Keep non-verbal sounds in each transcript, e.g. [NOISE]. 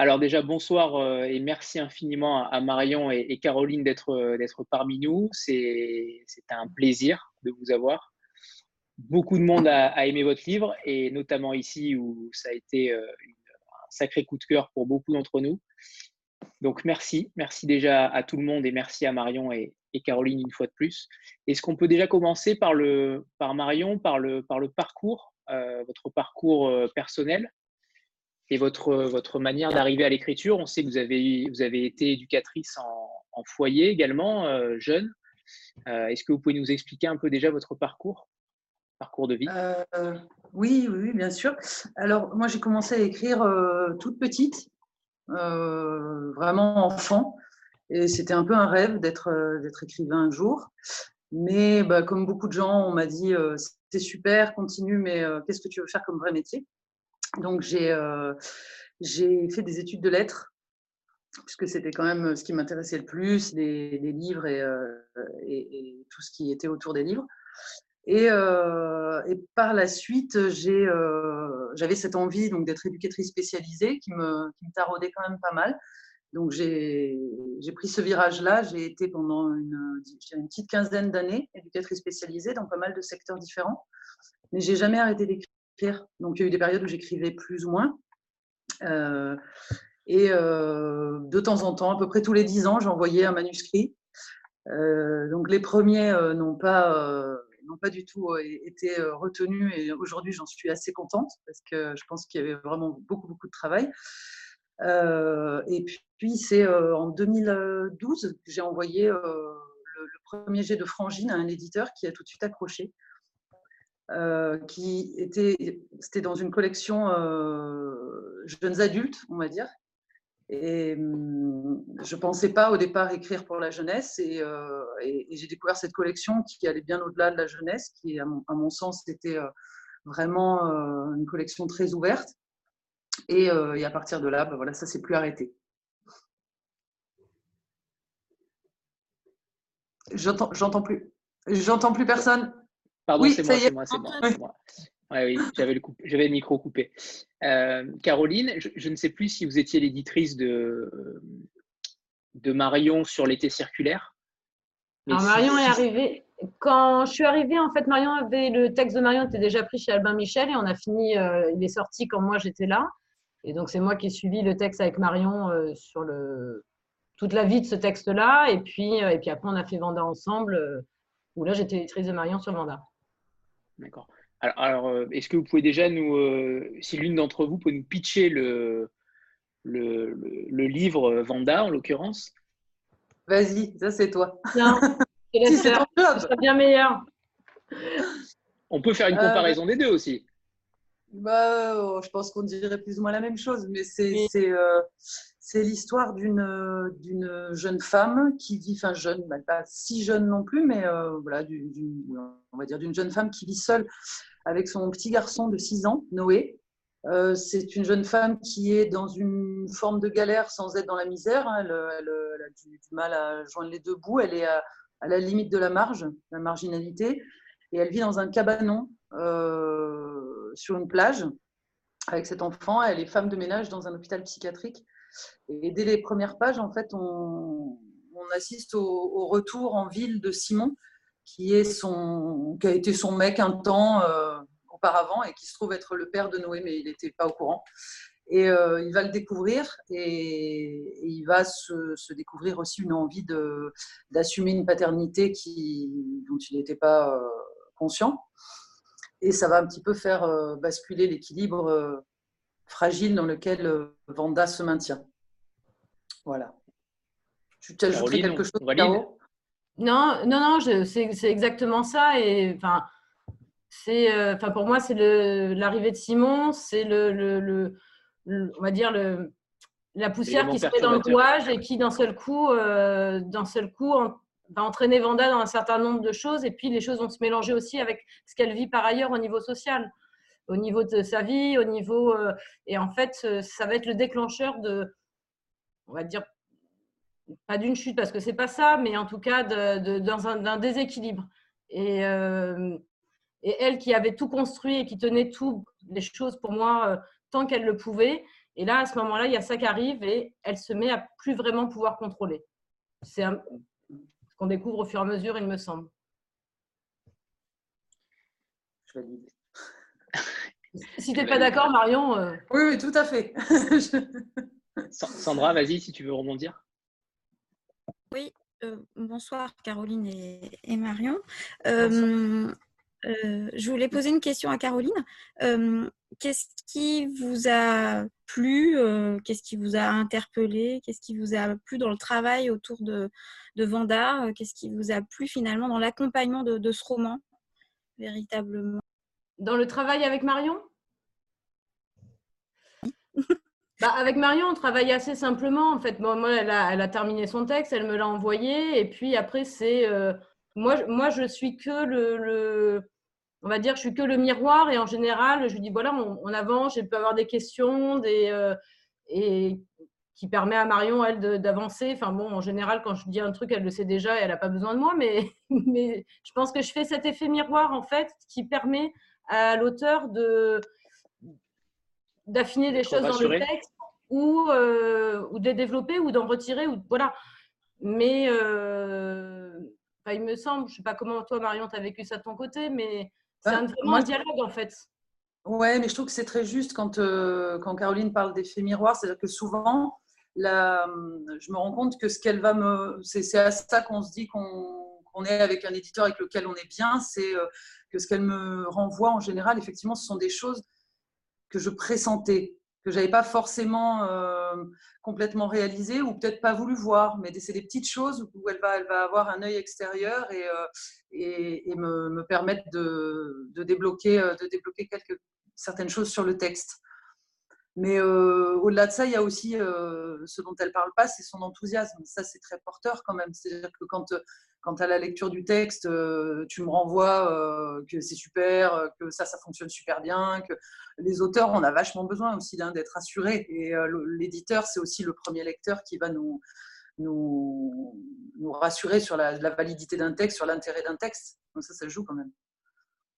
Alors déjà, bonsoir euh, et merci infiniment à Marion et, Caroline euh, d'être parmi nous. C'est un plaisir de vous avoir. Beaucoup de monde a, aimé votre livre et notamment ici où ça a été euh, un sacré coup de cœur pour beaucoup d'entre nous. Donc merci, merci déjà à tout le monde et merci à Marion et, Caroline une fois de plus. Est-ce qu'on peut déjà commencer par, Marion, par le parcours, votre parcours personnel? Et votre, votre manière d'arriver à l'écriture. On sait que vous avez, vous avez été éducatrice en, foyer également, euh, jeune. Euh, est-ce que vous pouvez nous expliquer un peu déjà votre parcours, parcours de vie euh, oui, oui, bien sûr. Alors, moi, j'ai commencé à écrire toute petite, vraiment enfant. Et c'était un peu un rêve d'être écrivain un jour. Mais bah, comme beaucoup de gens, on m'a dit c'est super, continue, mais qu'est-ce que tu veux faire comme vrai métier? Donc, euh, j'ai fait des études de lettres, puisque c'était quand même ce qui m'intéressait le plus, les, livres euh, et, tout ce qui était autour des livres. Et, euh, par la suite, j'avais cette envie d'être éducatrice spécialisée qui me, qui me, taraudait quand même pas mal. Donc j'ai pris ce virage-là. J'ai été pendant une, une petite quinzaine d'années éducatrice spécialisée dans pas mal de secteurs différents. Mais j'ai jamais arrêté d'écrire donc, il y a eu des périodes où j'écrivais plus ou moins. Euh, et euh, de temps en temps, à peu près tous les dix ans, j'envoyais un manuscrit. Euh, donc, les premiers n'ont pas, pas du tout été retenus et aujourd'hui, j'en suis assez contente parce que je pense qu'il y avait vraiment beaucoup, beaucoup de travail. et puis, c'est en 2012 que j'ai envoyé le, premier jet de Frangine à un éditeur qui a tout de suite accroché. Euh, qui était, c'était dans une collection euh, jeunes adultes, on va dire. Et hum, je ne pensais pas au départ écrire pour la jeunesse euh, et, j'ai découvert cette collection qui allait bien au-delà de la jeunesse, qui à mon, sens était vraiment une collection très ouverte. Et, à partir de là, ben voilà, ça s'est plus arrêté. J'entends, plus. J'entends plus personne. Pardon, c'est moi, c'est moi, c'est moi, oui, j'avais le, le, micro coupé. Euh, Caroline, je, ne sais plus si vous étiez l'éditrice de, de Marion sur l'été circulaire. Alors, Marion est arrivée. Quand je suis arrivée, en fait, Marion avait le texte de Marion était déjà pris chez Albin Michel et on a fini. Euh, il est sorti quand moi j'étais là. Et donc, c'est moi qui ai suivi le texte avec Marion euh, sur le, toute la vie de ce texte-là. Et puis, et puis après, on a fait Vanda ensemble, où là, j'étais éditrice de Marion sur Vanda. D'accord. Alors, euh, est-ce que vous pouvez déjà nous, euh, si l'une d'entre vous peut nous pitcher le, le, le, livre euh, Vanda en l'occurrence? Vas-y, ça c'est toi. c'est [LAUGHS] ton job. bien meilleur. On peut faire une comparaison des deux aussi. Bah, je pense qu'on dirait plus ou moins la même chose, mais c'est euh, l'histoire d'une jeune femme qui vit, enfin jeune, bah, pas si jeune non plus, mais euh, voilà, on va dire d'une jeune femme qui vit seule avec son petit garçon de 6 ans, Noé. Euh, c'est une jeune femme qui est dans une forme de galère sans être dans la misère. Hein. Elle, a du, mal à joindre les deux bouts. Elle est à, à, la limite de la marge, la marginalité. Et elle vit dans un cabanon sur une plage avec cet enfant. Elle est femme de ménage dans un hôpital psychiatrique. Et dès les premières pages, en fait, on, assiste au, retour en ville de Simon, qui, a été son mec un temps euh, auparavant et qui se trouve être le père de Noé, mais il n'était pas au courant. Et euh, il va le découvrir et, il va se, découvrir aussi une envie d'assumer une paternité dont il n'était pas euh, conscient et ça va un petit peu faire basculer l'équilibre fragile dans lequel euh, Vanda se maintient. Voilà. Tu t'ajouterais quelque chose, Caro? Non, non, non, c'est exactement ça. Et enfin, c'est, enfin pour moi, c'est l'arrivée de Simon, c'est le, le, on va dire le, la poussière qui se met dans le rouage et qui d'un seul coup, d'un seul coup, va entraîner Vanda dans un certain nombre de choses et puis les choses vont se mélanger aussi avec ce qu'elle vit par ailleurs au niveau social, au niveau de sa vie, au niveau euh, et en fait euh, ça va être le déclencheur de, on va dire pas d'une chute parce que c'est pas ça, mais en tout cas d'un déséquilibre et euh, et elle qui avait tout construit et qui tenait tout les choses pour moi tant qu'elle le pouvait, Et là, à ce moment-là, il y a ça qui arrive et elle se met à plus vraiment pouvoir contrôler. C'est ce qu'on découvre au fur et à mesure, il me semble. Je. Si tu n'es pas d'accord, Marion. Euh, oui, oui, tout à fait. [LAUGHS] Sandra, vas-y si tu veux rebondir. Oui, euh, bonsoir Caroline et, Marion. Euh, je voulais poser une question à Caroline. Qu'est-ce qui vous a plu Qu'est-ce qui vous a interpellé Qu'est-ce qui vous a plu dans le travail autour de, Vanda Qu'est-ce qui vous a plu finalement dans l'accompagnement de ce roman, véritablement? Dans le travail avec Marion? [LAUGHS] Bah, Avec Marion, on travaille assez simplement. En fait, moi, elle a, terminé son texte, elle me l'a envoyé. Et puis après, c'est. Euh, moi, moi, je suis que le, On va dire, je suis que le miroir. Et en général, je lui dis voilà, on, avance, je peux avoir des questions, des. Euh, et qui permet à Marion, elle, d'avancer. Enfin bon, en général, quand je dis un truc, elle le sait déjà et elle n'a pas besoin de moi. Mais, [LAUGHS] mais je pense que je fais cet effet miroir, en fait, qui permet à l'auteur de d'affiner des choses dans le texte ou, euh, ou de les développer ou d'en retirer ou voilà. Mais euh, il me semble je sais pas comment toi Marion tu as vécu ça de ton côté mais c'est un, vraiment un dialogue en fait. Ouais mais je trouve que c'est très juste quand euh, quand Caroline parle d'effet miroir c'est à dire que souvent la, je me rends compte que ce qu'elle va me c'est à ça qu'on se dit qu'on on est avec un éditeur avec lequel on est bien, c'est euh, que ce qu'elle me renvoie en général, effectivement, ce sont des choses que je pressentais, que j'avais pas forcément euh, complètement réalisées ou peut-être pas voulu voir, mais c'est des petites choses où elle va, elle va avoir un œil extérieur et, euh, me, permettre de, débloquer, de débloquer quelques, certaines choses sur le texte. Mais euh, au-delà de ça, il y a aussi euh, ce dont elle parle pas, c'est son enthousiasme. Ça, c'est très porteur quand même. C'est-à-dire que quand, quand à la lecture du texte, euh, tu me renvoies que c'est super, que ça, ça fonctionne super bien, que les auteurs, on a vachement besoin aussi d'être assurés. Et l'éditeur, c'est aussi le premier lecteur qui va nous, nous, rassurer sur la, validité d'un texte, sur l'intérêt d'un texte. Donc ça, ça joue quand même.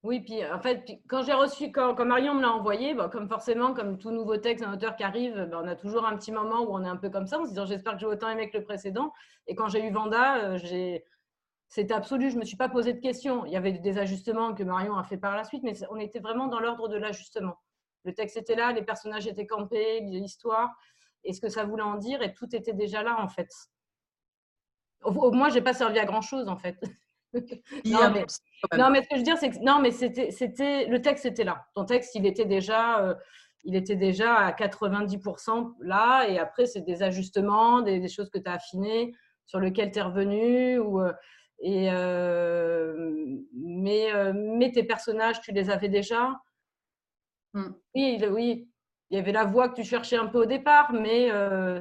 Oui, puis en fait, quand j'ai reçu, quand, Marion me l'a envoyé, comme forcément, comme tout nouveau texte, un auteur qui arrive, ben, on a toujours un petit moment où on est un peu comme ça, en se disant j'espère que j'ai autant aimé que le précédent. Et quand j'ai eu Vanda, euh, c'était absolu, je ne me suis pas posé de questions. Il y avait des ajustements que Marion a fait par la suite, mais on était vraiment dans l'ordre de l'ajustement. Le texte était là, les personnages étaient campés, l'histoire, et ce que ça voulait en dire, et tout était déjà là en fait. Au, moins, je n'ai pas servi à grand chose en fait. [LAUGHS] non, mais, non, mais ce que je veux dire, c'est que non, mais c'était, c'était, le texte était là. Ton texte, il était déjà, euh, il était déjà à 90% là, et après, c'est des ajustements, des, choses que tu as affinées, sur lesquelles tu es revenu. Ou, euh, et, euh, mais, mais tes personnages, tu les avais déjà? Hmm. Oui, oui, il y avait la voix que tu cherchais un peu au départ, mais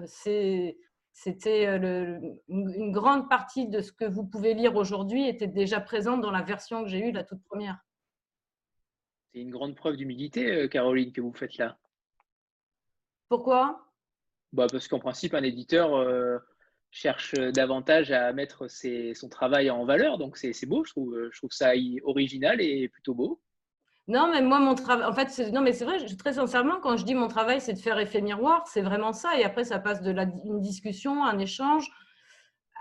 c'est c'était euh, une grande partie de ce que vous pouvez lire aujourd'hui était déjà présente dans la version que j'ai eue, la toute première. C'est une grande preuve d'humilité, euh, Caroline, que vous faites là. Pourquoi? Bah Parce qu'en principe, un éditeur euh, cherche davantage à mettre son travail en valeur. Donc, c'est beau, je trouve, je trouve ça original et plutôt beau. Non, mais moi, mon travail, en fait, non, mais c'est vrai, très sincèrement, quand je dis mon travail, c'est de faire effet miroir, c'est vraiment ça. Et après, ça passe de la, discussion, un échange.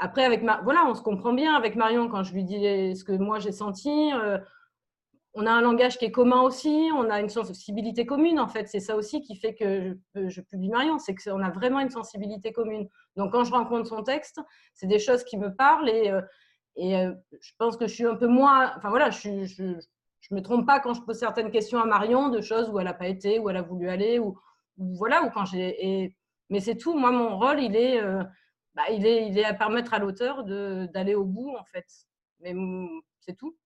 Après, avec ma, voilà, on se comprend bien avec Marion quand je lui dis ce que moi j'ai senti. Euh, on a un langage qui est commun aussi, on a une sensibilité commune en fait. C'est ça aussi qui fait que je, publie Marion, c'est qu'on a vraiment une sensibilité commune. Donc quand je rencontre son texte, c'est des choses qui me parlent et, euh, euh, je pense que je suis un peu moins. Enfin voilà, je, je me trompe pas quand je pose certaines questions à Marion de choses où elle n'a pas été, où elle a voulu aller, ou, voilà, ou quand j'ai. Mais c'est tout. Moi, mon rôle, il est, euh, bah, il est, il est à permettre à l'auteur d'aller au bout, en fait. Mais c'est tout.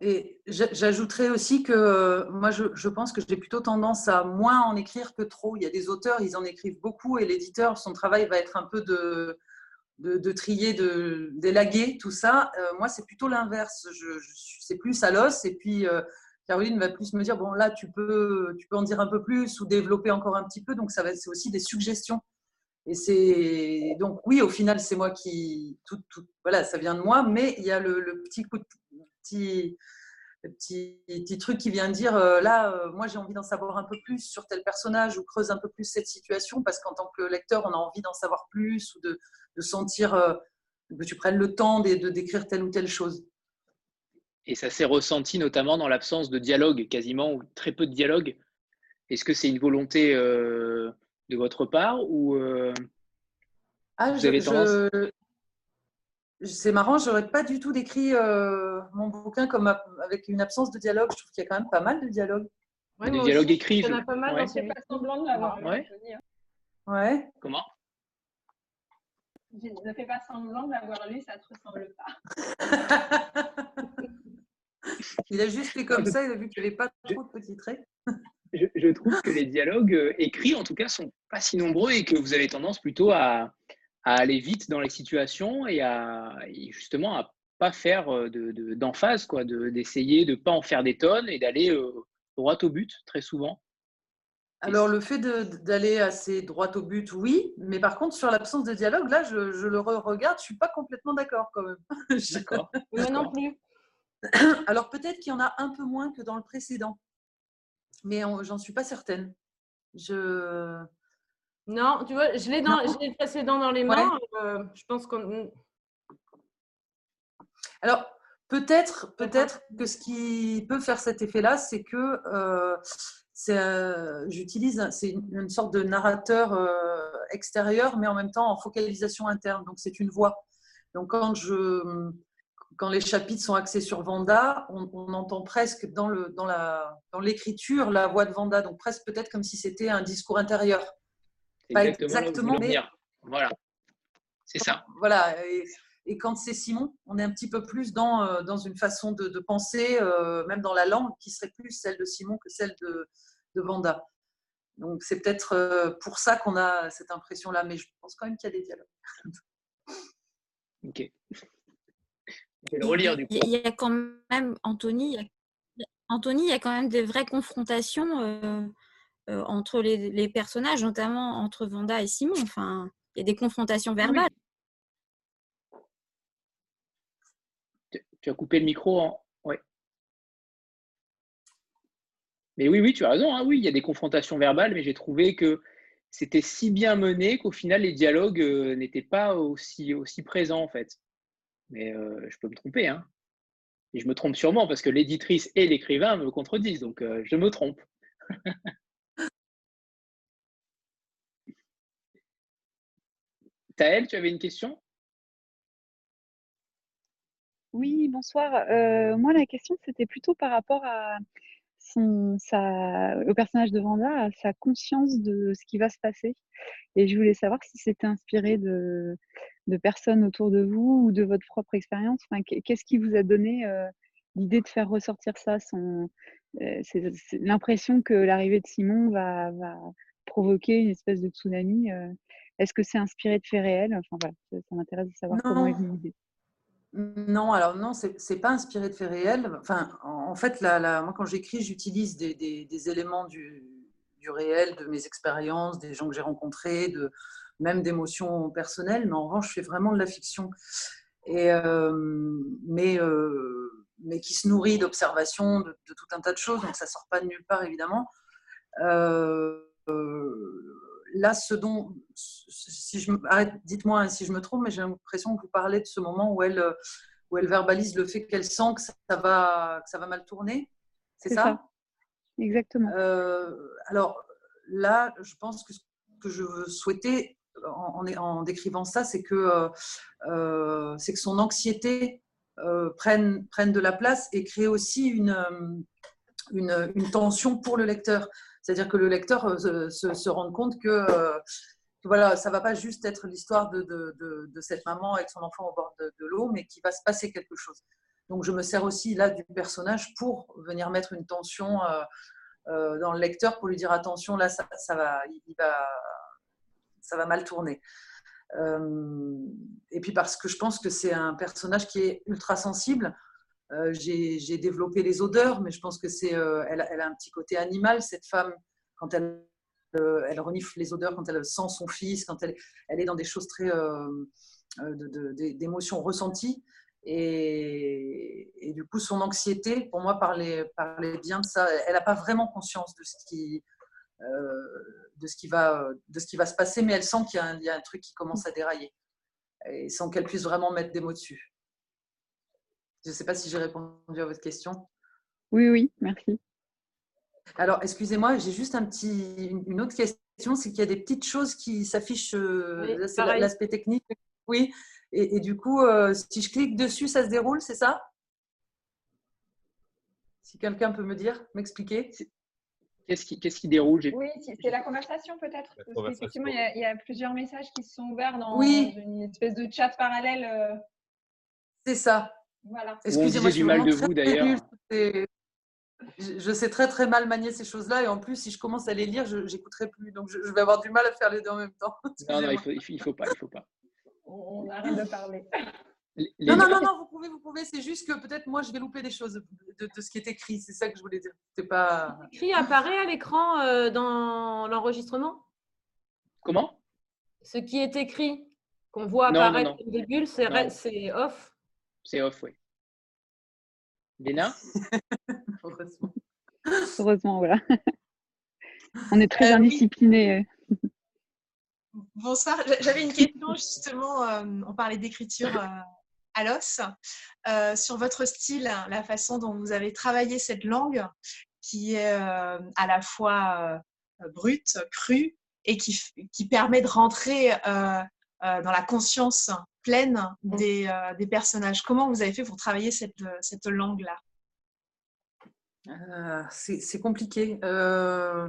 Et j'ajouterais aussi que euh, moi, je, pense que j'ai plutôt tendance à moins en écrire que trop. Il y a des auteurs, ils en écrivent beaucoup, et l'éditeur, son travail va être un peu de trier, de d'élaguer tout ça. Euh, moi, c'est plutôt l'inverse. C'est plus à l'os. Et puis, euh, Caroline va plus me dire bon, là, tu peux, tu peux en dire un peu plus ou développer encore un petit peu. Donc, ça va, c'est aussi des suggestions. Et c'est donc oui, au final, c'est moi qui voilà, ça vient de moi, mais il y a le, petit coup de petit le petit, petit truc qui vient dire là, moi j'ai envie d'en savoir un peu plus sur tel personnage ou creuse un peu plus cette situation parce qu'en tant que lecteur, on a envie d'en savoir plus ou de, de sentir que tu prennes le temps de, de décrire telle ou telle chose. Et ça s'est ressenti notamment dans l'absence de dialogue, quasiment ou très peu de dialogue. Est-ce que c'est une volonté euh, de votre part ou euh, ah, vous avez tendance... C'est marrant, j'aurais pas du tout décrit euh, mon bouquin comme avec une absence de dialogue. Je trouve qu'il y a quand même pas mal de dialogue. Ouais, des dialogues écrits. Il y en a pas mal, ouais. c'est pas semblant de l'avoir ouais. ouais. Comment? Je ne fais pas semblant de l'avoir lu, ça ne te ressemble pas. [LAUGHS] Il a juste fait comme ça, il a vu qu'il n'y avait pas trop de petits traits. Je, trouve que les dialogues euh, écrits, en tout cas, sont pas si nombreux et que vous avez tendance plutôt à, aller vite dans les situations et à justement à pas faire d'emphase, de, quoi, d'essayer de ne pas en faire des tonnes et d'aller euh, droit au but très souvent. Alors, le fait d'aller assez droit au but, oui, mais par contre, sur l'absence de dialogue, là, je, le regarde, je suis pas complètement d'accord quand même. [LAUGHS] D'accord. [LAUGHS] Moi non plus. [CLEARS THROAT] Alors peut-être qu'il y en a un peu moins que dans le précédent, mais j'en suis pas certaine. Je... Non, tu vois, je l'ai dans le précédent dans les mains. Euh, je pense qu'on. Alors peut-être, peut-être que ce qui peut faire cet effet-là, c'est que euh, euh, j'utilise, c'est une, sorte de narrateur extérieur, mais en même temps en focalisation interne. Donc c'est une voix. Donc quand je quand les chapitres sont axés sur Vanda, on, entend presque dans, le, dans, la, dans l'écriture la voix de Vanda, donc presque peut-être comme si c'était un discours intérieur. Pas exactement, mais voilà, c'est ça. Voilà, et, quand c'est Simon, on est un petit peu plus dans, euh, dans une façon de, penser, euh, même dans la langue, qui serait plus celle de Simon que celle de, de Vanda. Donc c'est peut-être euh, pour ça qu'on a cette impression-là, mais je pense quand même qu'il y a des dialogues. ok. Il y a quand même, Anthony, il y a, Anthony, il y a quand même des vraies confrontations euh, euh, entre les, personnages, notamment entre Vanda et Simon. Enfin, il y a des confrontations verbales. Tu as coupé le micro en. Ouais. Mais oui, oui, tu as raison. Hein. Oui, il y a des confrontations verbales, mais j'ai trouvé que c'était si bien mené qu'au final, les dialogues euh, n'étaient pas aussi, aussi présents, en fait. Mais euh, je peux me tromper. Hein. Et je me trompe sûrement parce que l'éditrice et l'écrivain me contredisent. Donc, euh, je me trompe. [LAUGHS] Taël, tu avais une question? Oui, bonsoir. Euh, moi, la question, c'était plutôt par rapport au personnage de Vanda, à sa conscience de ce qui va se passer. Et je voulais savoir si c'était inspiré de, personnes autour de vous ou de votre propre expérience enfin, Qu'est-ce qui vous a donné euh, l'idée de faire ressortir ça euh, l'impression que l'arrivée de Simon va, provoquer une espèce de tsunami. Est-ce que c'est inspiré de faits réels? Enfin voilà, ça, m'intéresse de savoir comment est venue l'idée. Non, alors non, c'est pas inspiré de faits réels. Enfin, en, fait, moi, quand j'écris, j'utilise des, éléments du, du, réel, de mes expériences, des gens que j'ai rencontrés, de, même d'émotions personnelles, mais en revanche, je fais vraiment de la fiction. Et, euh, mais, euh, mais qui se nourrit d'observations, de, tout un tas de choses, donc ça ne sort pas de nulle part, évidemment. Euh, là, ce dont, si je dites-moi hein, si je me trompe, mais j'ai l'impression que vous parlez de ce moment où elle, où elle verbalise le fait qu'elle sent que ça va, que ça va mal tourner. C'est ça, Exactement. alors là, je pense que ce que je souhaitais en, en, décrivant ça, c'est que, euh, euh, c'est que son anxiété euh, prenne, prenne de la place et crée aussi une, une, une tension pour le lecteur. C'est-à-dire que le lecteur se, se, rende compte que, voilà, ça va pas juste être l'histoire de, cette maman avec son enfant au bord de, l'eau, mais qu'il va se passer quelque chose. Donc je me sers aussi là du personnage pour venir mettre une tension dans le lecteur pour lui dire attention, là ça, va, mal tourner. Euh, et puis parce que je pense que c'est un personnage qui est ultra sensible. Euh, j'ai développé les odeurs, mais je pense que c'est, euh, elle, a un petit côté animal cette femme quand elle, elle renifle les odeurs, quand elle sent son fils, quand elle, elle est dans des choses très d'émotions ressenties. Et, du coup, son anxiété, pour moi, parlait, parlait bien de ça. Elle n'a pas vraiment conscience de ce qui, de ce qui va, de ce qui va se passer, mais elle sent qu'il y, y, a un truc qui commence à dérailler, et sans qu'elle puisse vraiment mettre des mots dessus. Je ne sais pas si j'ai répondu à votre question. Oui, oui, merci. Alors, excusez-moi, j'ai juste un petit, une autre question, c'est qu'il y a des petites choses qui s'affichent, euh, c'est l'aspect technique. Oui, et, du coup, euh, si je clique dessus, ça se déroule, c'est ça? Si quelqu'un peut me dire, m'expliquer Qu'est-ce qui, qui, déroule? Oui, c'est la conversation peut-être. Effectivement, il, il y, a plusieurs messages qui se sont ouverts dans une espèce de chat parallèle. Euh. C'est ça. Voilà. Excusez-moi, du mal de vous d'ailleurs. Je, sais très très mal manier ces choses-là et en plus, si je commence à les lire, je n'écouterai plus. Donc, je, vais avoir du mal à faire les deux en même temps. [LAUGHS] Non, non, il faut, il faut pas, il faut pas. On arrête de parler. Non, non, non, non, vous pouvez, vous pouvez. C'est juste que peut-être moi, je vais louper des choses de, ce qui est écrit. C'est ça que je voulais dire. C'est pas. Écrit apparaît à l'écran euh, dans l'enregistrement? Comment? Ce qui est écrit, qu'on voit apparaître au début, c'est off? C'est off, oui. Léna [LAUGHS] Heureusement. Heureusement, voilà. [LAUGHS] On est très euh, indisciplinés. Bonsoir, j'avais une question justement, euh, on parlait d'écriture euh, à l'os, sur votre style, la façon dont vous avez travaillé cette langue qui est à la fois brute, crue et qui, qui, permet de rentrer dans la conscience pleine des, des, personnages. Comment vous avez fait pour travailler cette, cette langue-là? Euh, c'est compliqué. Euh,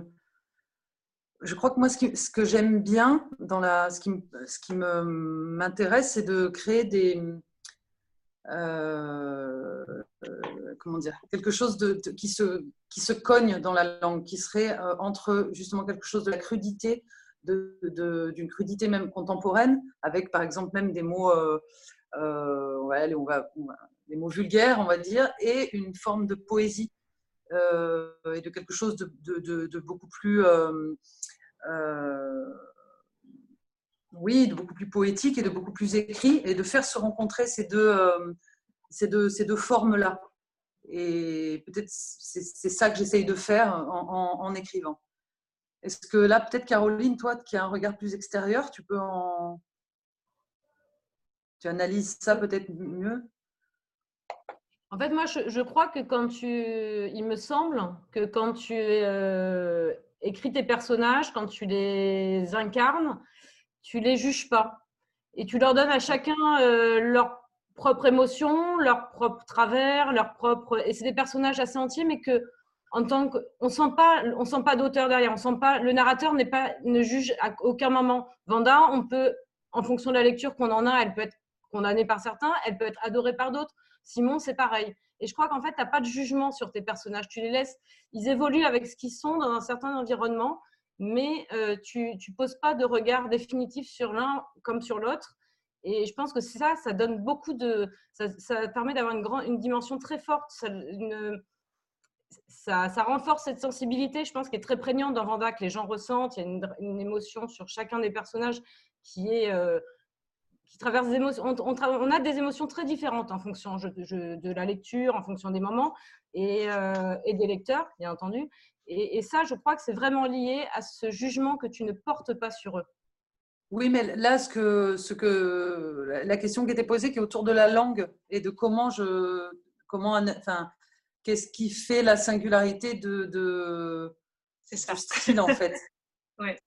je crois que moi, ce, que j'aime bien dans la, ce qui, ce qui m'intéresse, c'est de créer des, euh, comment dire, quelque chose de, qui, se, qui se cogne dans la langue, qui serait entre justement quelque chose de la crudité, d'une crudité même contemporaine, avec par exemple même des mots, on va, on va, des mots vulgaires, on va dire, et une forme de poésie euh, et de quelque chose de, beaucoup plus euh, euh, oui, de beaucoup plus poétique et de beaucoup plus écrit, et de faire se rencontrer ces deux, ces deux, ces deux formes-là. Et peut-être c'est ça que j'essaye de faire en, écrivant. Est-ce que là, peut-être Caroline, toi qui as un regard plus extérieur, tu peux en... Tu analyses ça peut-être mieux? En fait, moi, je, crois que quand tu, il me semble que quand tu euh, écris tes personnages, quand tu les incarnes, tu les juges pas et tu leur donnes à chacun euh, leur propre émotion, leur propre travers, leur propre. Et c'est des personnages assez entiers, mais que en tant que, on sent pas, on sent pas d'auteur derrière, on sent pas, le narrateur n'est pas, ne juge à aucun moment. Vanda, on peut, en fonction de la lecture qu'on en a, elle peut être condamnée par certains, elle peut être adorée par d'autres. Simon, c'est pareil. Et je crois qu'en fait, tu n'as pas de jugement sur tes personnages. Tu les laisses, ils évoluent avec ce qu'ils sont dans un certain environnement, mais euh, tu ne poses pas de regard définitif sur l'un comme sur l'autre. Et je pense que ça, ça donne beaucoup de. Ça, permet d'avoir une, grande, une dimension très forte. Ça, ça, renforce cette sensibilité, je pense, qui est très prégnante dans Vanda, que les gens ressentent. Il y a une, émotion sur chacun des personnages qui. Euh, qui traversent des émotions. On, a des émotions très différentes en fonction de la lecture, en fonction des moments euh, et, des lecteurs, bien entendu. Et, ça, je crois que c'est vraiment lié à ce jugement que tu ne portes pas sur eux. Oui, mais là, ce que, la question qui était posée, qui est autour de la langue et de comment je, comment, enfin, qu'est-ce qui fait la singularité de, de, c'est ça. style en fait. [LAUGHS] ouais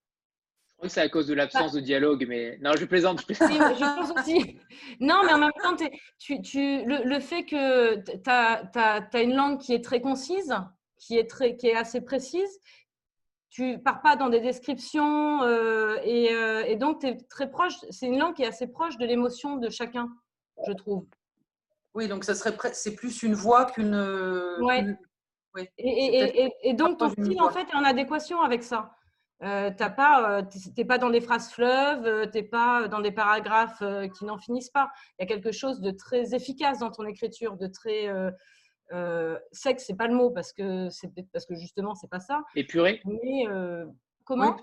c'est à cause de l'absence de dialogue, mais non, je plaisante. Je, je pense aussi. [LAUGHS] Non, mais en même temps, tu, tu, le, fait que tu as, une langue qui est très concise, qui est, très, qui est assez précise, tu pars pas dans des descriptions euh, et, euh, et, donc tu es très proche. C'est une langue qui est assez proche de l'émotion de chacun, je trouve. Oui, donc ça serait c'est plus une voix qu'une. Ouais. Oui. Et, et, et, donc ton style en fait est en adéquation avec ça. Euh, tu n'es pas dans des phrases fleuves, euh, tu n'es pas dans des paragraphes euh, qui n'en finissent pas. Il y a quelque chose de très efficace dans ton écriture, de très euh, sexe, c'est pas le mot parce que c'est parce que justement c'est pas ça. Épuré. Mais comment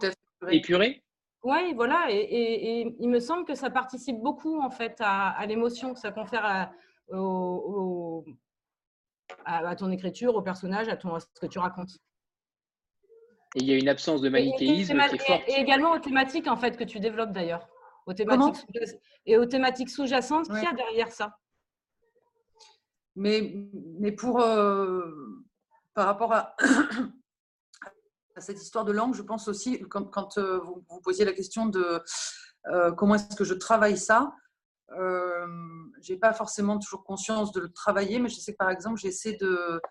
oui, Épuré. Oui, voilà. Et, il me semble que ça participe beaucoup en fait à, l'émotion que ça confère à, ton écriture, au personnage, à, ton, ce que tu racontes. Et il y a une absence de manichéisme qui est forte. Et, également aux thématiques en fait que tu développes d'ailleurs. Aux thématiques et aux thématiques sous-jacentes qu'il y a derrière ça. Mais, mais pour euh, par rapport à, [COUGHS] à, cette histoire de langue, je pense aussi quand, quand euh, vous, vous, posiez la question de euh, comment est-ce que je travaille ça, euh, j'ai pas forcément toujours conscience de le travailler, mais je sais que par exemple, j'essaie de,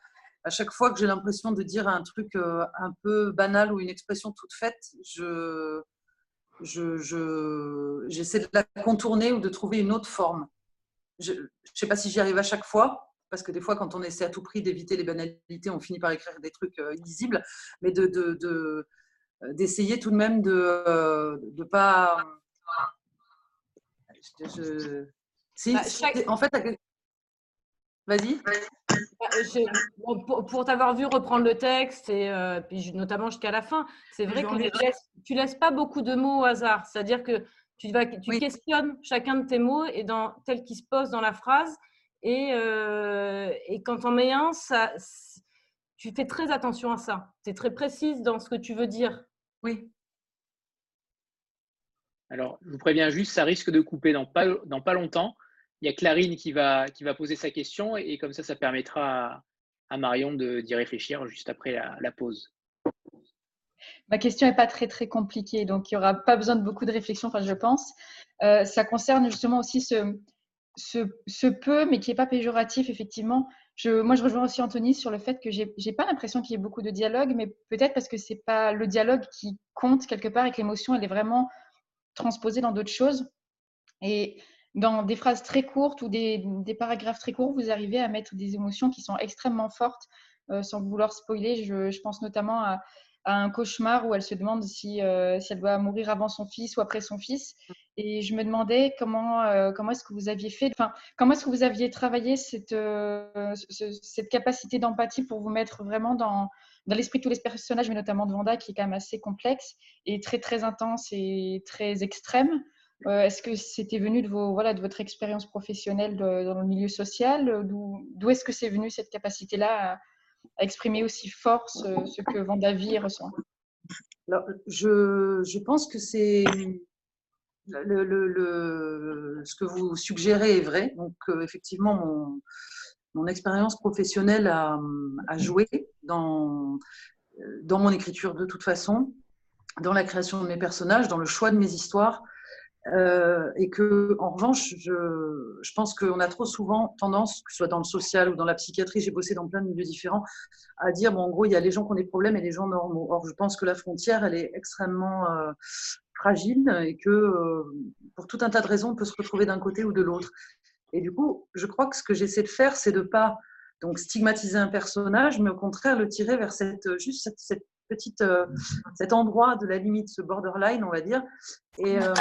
à chaque fois que j'ai l'impression de dire un truc euh, un peu banal ou une expression toute faite, je, je, j'essaie de la contourner ou de trouver une autre forme. Je ne sais pas si j'y arrive à chaque fois, parce que des fois, quand on essaie à tout prix d'éviter les banalités, on finit par écrire des trucs euh, illisibles, mais de, de, de d'essayer tout de même de ne pas je, bah, En fait, vas-y. Bah, pour, t'avoir vu reprendre le texte, et euh, puis notamment jusqu'à la fin, c'est vrai que tu laisses, tu laisses pas beaucoup de mots au hasard. C'est-à-dire que tu, vas, tu questionnes chacun de tes mots et dans, tel qu'il se pose dans la phrase. Et, euh, et quand on met un, ça, tu fais très attention à ça. Tu es très précise dans ce que tu veux dire. Oui. Alors, je vous préviens juste, ça risque de couper dans pas, dans pas longtemps. Il y a Clarine qui va, qui va poser sa question et, comme ça, ça permettra à, Marion d'y réfléchir juste après la, pause. Ma question n'est pas très très compliquée, donc il n'y aura pas besoin de beaucoup de réflexion, enfin, je pense. Euh, ça concerne justement aussi ce, ce, peu, mais qui n'est pas péjoratif, effectivement. Je, moi, je rejoins aussi Anthony sur le fait que je n'ai pas l'impression qu'il y ait beaucoup de dialogue, mais peut-être parce que ce n'est pas le dialogue qui compte quelque part et que l'émotion, elle est vraiment transposer dans d'autres choses. Et dans des phrases très courtes ou des, paragraphes très courts, vous arrivez à mettre des émotions qui sont extrêmement fortes, euh, sans vouloir spoiler. Je, pense notamment à, un cauchemar où elle se demande si, euh, si, elle doit mourir avant son fils ou après son fils. Et je me demandais comment, euh, comment est-ce que vous aviez fait, enfin, comment est-ce que vous aviez travaillé cette, cette capacité d'empathie pour vous mettre vraiment dans, dans l'esprit de tous les personnages, mais notamment de Vanda, qui est quand même assez complexe et très très intense et très extrême. Euh, est-ce que c'était venu de, votre expérience professionnelle dans le milieu social? D'où est-ce que c'est venu cette capacité-là à, exprimer aussi fort ce, que Vanda vit et ressent je, pense que c'est ce que vous suggérez est vrai. Donc, euh, effectivement, mon expérience professionnelle a, joué dans, mon écriture de toute façon, dans la création de mes personnages, dans le choix de mes histoires. Euh, et que, en revanche, je, je pense qu'on a trop souvent tendance, que ce soit dans le social ou dans la psychiatrie, j'ai bossé dans plein de milieux différents, à dire, bon, en gros, il y a les gens qui ont des problèmes et les gens normaux. Or, je pense que la frontière, elle est extrêmement euh, fragile et que, euh, pour tout un tas de raisons, on peut se retrouver d'un côté ou de l'autre. Et du coup, je crois que ce que j'essaie de faire, c'est de pas donc stigmatiser un personnage, mais au contraire le tirer vers cette juste cette, petite euh, cet endroit de la limite, ce borderline, on va dire. Et euh,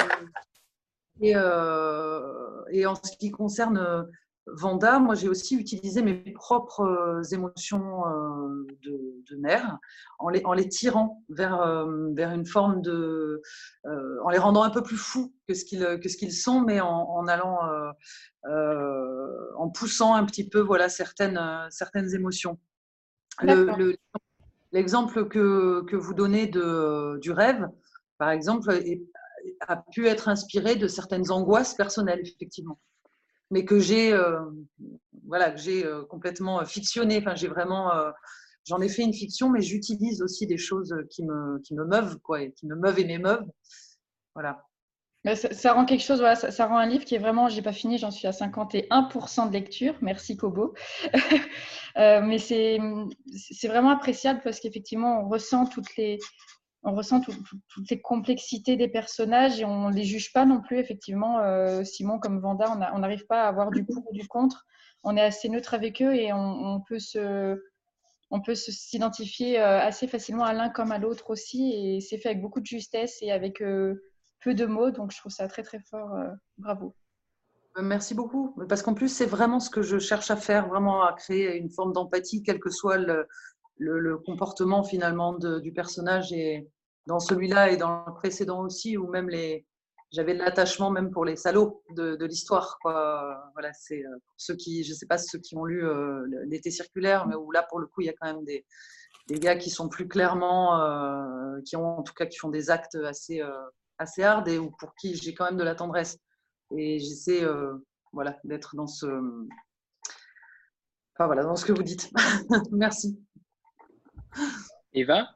et, euh, et, en ce qui concerne Vanda, moi j'ai aussi utilisé mes propres euh, émotions euh, de, mère en les, en les, tirant vers, euh, vers une forme de. en les rendant un peu plus fous que ce qu'ils que ce qu'ils sont, mais en, en allant. en poussant un petit peu voilà, certaines, certaines émotions. L'exemple le, que, que, vous donnez de, du rêve, par exemple, a pu être inspiré de certaines angoisses personnelles, effectivement mais que j'ai euh, voilà, que j'ai euh, complètement fictionné. Enfin, j'ai vraiment, euh, j'en ai fait une fiction, mais j'utilise aussi des choses qui me, qui me meuvent, quoi, et qui me meuvent et m'émeuvent. Voilà. Ça, ça, rend quelque chose, voilà, ça, rend un livre qui est vraiment, j'ai pas fini, j'en suis à 51% de lecture, merci Kobo. [LAUGHS] mais c'est vraiment appréciable parce qu'effectivement, on ressent toutes les, on ressent toutes les complexités des personnages et on ne les juge pas non plus. Effectivement, euh, Simon comme Vanda, on n'arrive pas à avoir du pour ou du contre. On est assez neutre avec eux et on, peut se, on peut s'identifier euh, assez facilement à l'un comme à l'autre aussi. Et c'est fait avec beaucoup de justesse et avec euh, peu de mots. Donc, je trouve ça très, très fort. bravo. Merci beaucoup. Parce qu'en plus, c'est vraiment ce que je cherche à faire, vraiment à créer une forme d'empathie, quel que soit le, le, comportement finalement du personnage et dans celui-là et dans le précédent aussi, ou même les, j'avais de l'attachement même pour les salauds de, de l'histoire. Voilà, c'est ceux qui, je sais pas ceux qui ont lu l'été circulaire, mais où là pour le coup il y a quand même des, des gars qui sont plus clairement, qui ont en tout cas qui font des actes assez assez hard et pour qui j'ai quand même de la tendresse. Et j'essaie voilà, d'être dans ce. Enfin, voilà, dans ce que vous dites. [LAUGHS] Merci. Eva?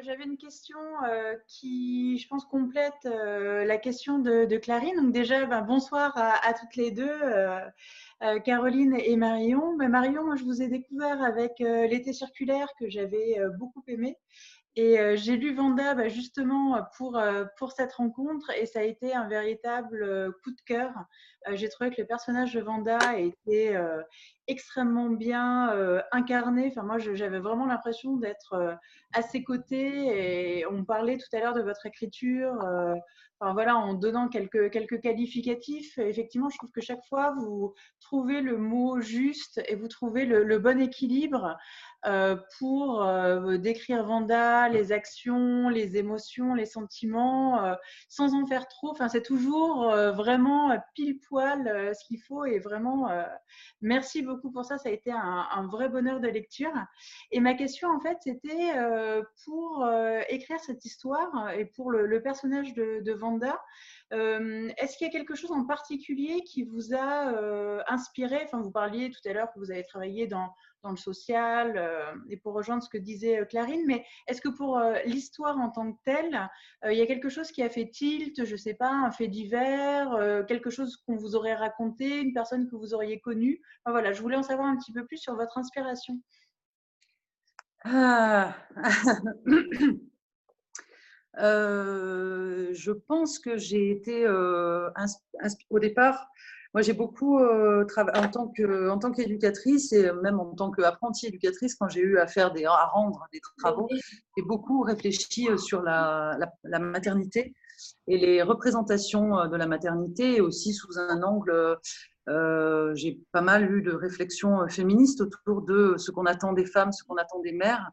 J'avais une question euh, qui, je pense, complète euh, la question de, Clarine. Donc déjà, ben, bonsoir à, toutes les deux, euh, Caroline et Marion. Ben, Marion, moi, je vous ai découvert avec l'été circulaire que j'avais beaucoup aimé. Et euh, j'ai lu Vanda bah, justement pour, euh, pour cette rencontre et ça a été un véritable euh, coup de cœur. j'ai trouvé que le personnage de Vanda était extrêmement bien incarné. Enfin, moi, j'avais vraiment l'impression d'être à ses côtés et on parlait tout à l'heure de votre écriture. Enfin, voilà, en donnant quelques, quelques qualificatifs, effectivement, je trouve que chaque fois, vous trouvez le mot juste et vous trouvez le, bon équilibre euh, pour euh, décrire Vanda, les actions, les émotions, les sentiments, euh, sans en faire trop. Enfin, c'est toujours vraiment pile poil ce qu'il faut et vraiment merci beaucoup pour ça. Ça a été un, vrai bonheur de lecture. Et ma question, en fait, c'était pour écrire cette histoire et pour le, personnage de Vanda. Est-ce qu'il y a quelque chose en particulier qui vous a inspiré? Enfin, vous parliez tout à l'heure que vous avez travaillé dans le social euh, et pour rejoindre ce que disait euh, Clarine. Mais est-ce que pour euh, l'histoire en tant que telle, il y a quelque chose qui a fait tilt, je ne sais pas, un fait divers, quelque chose qu'on vous aurait raconté, une personne que vous auriez connue? Voilà, je voulais en savoir un petit peu plus sur votre inspiration. Ah. [LAUGHS] je pense que j'ai été au départ moi, j'ai beaucoup euh, travaillé en tant qu'éducatrice et même en tant qu'apprentie éducatrice quand j'ai eu à faire des à rendre des travaux, j'ai beaucoup réfléchi euh, sur la, la, maternité et les représentations euh, de la maternité et aussi sous un angle euh, j'ai pas mal eu de réflexions féministes autour de ce qu'on attend des femmes, ce qu'on attend des mères,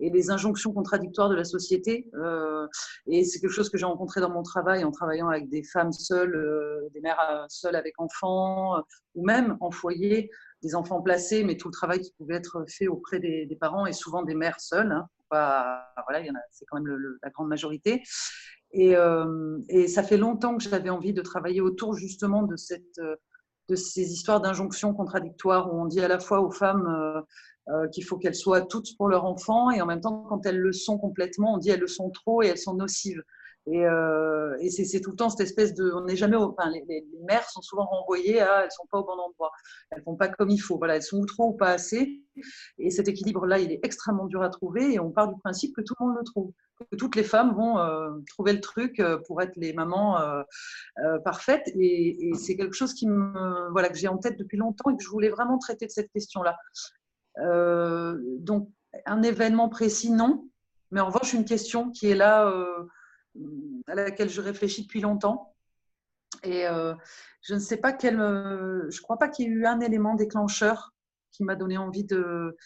et les injonctions contradictoires de la société. Euh, et c'est quelque chose que j'ai rencontré dans mon travail en travaillant avec des femmes seules, euh, des mères euh, seules avec enfants, ou même en foyer, des enfants placés, mais tout le travail qui pouvait être fait auprès des, parents et souvent des mères seules. Hein. voilà, c'est quand même la grande majorité. Et, et, ça fait longtemps que j'avais envie de travailler autour justement de, cette, de ces histoires d'injonctions contradictoires où on dit à la fois aux femmes euh, qu'il faut qu'elles soient toutes pour leur enfant et en même temps quand elles le sont complètement on dit elles le sont trop et elles sont nocives. Et, euh, c'est tout le temps cette espèce de on n'est jamais enfin, les, mères sont souvent renvoyées à elles sont pas au bon endroit. Elles font pas comme il faut. Voilà elles sont ou trop ou pas assez. Et cet équilibre là il est extrêmement dur à trouver et on part du principe que tout le monde le trouve que toutes les femmes vont euh, trouver le truc pour être les mamans parfaites et, c'est quelque chose qui me voilà que j'ai en tête depuis longtemps et que je voulais vraiment traiter de cette question là euh, donc, un événement précis, non. Mais en revanche, une question qui est là, euh, à laquelle je réfléchis depuis longtemps. Et euh, je ne sais pas quel. je crois pas qu'il y ait eu un élément déclencheur qui m'a donné envie de,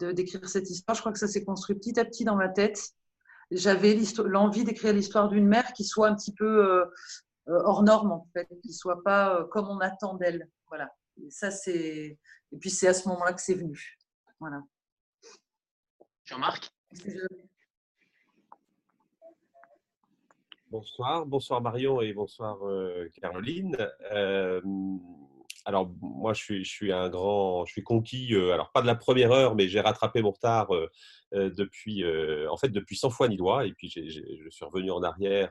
d'écrire cette histoire. Je crois que ça s'est construit petit à petit dans ma tête. J'avais l'envie d'écrire l'histoire d'une mère qui soit un petit peu hors norme, en fait, qui soit pas comme on attend d'elle. Voilà. Et ça, c'est. Et puis, c'est à ce moment-là que c'est venu. Voilà. Jean-Marc? Bonsoir, bonsoir Marion et bonsoir euh, Caroline. Euh, alors moi je suis, je suis, un grand, je suis conquis, euh, alors pas de la première heure, mais j'ai rattrapé mon retard depuis, en fait depuis 100 fois Nidois et puis je suis revenu en arrière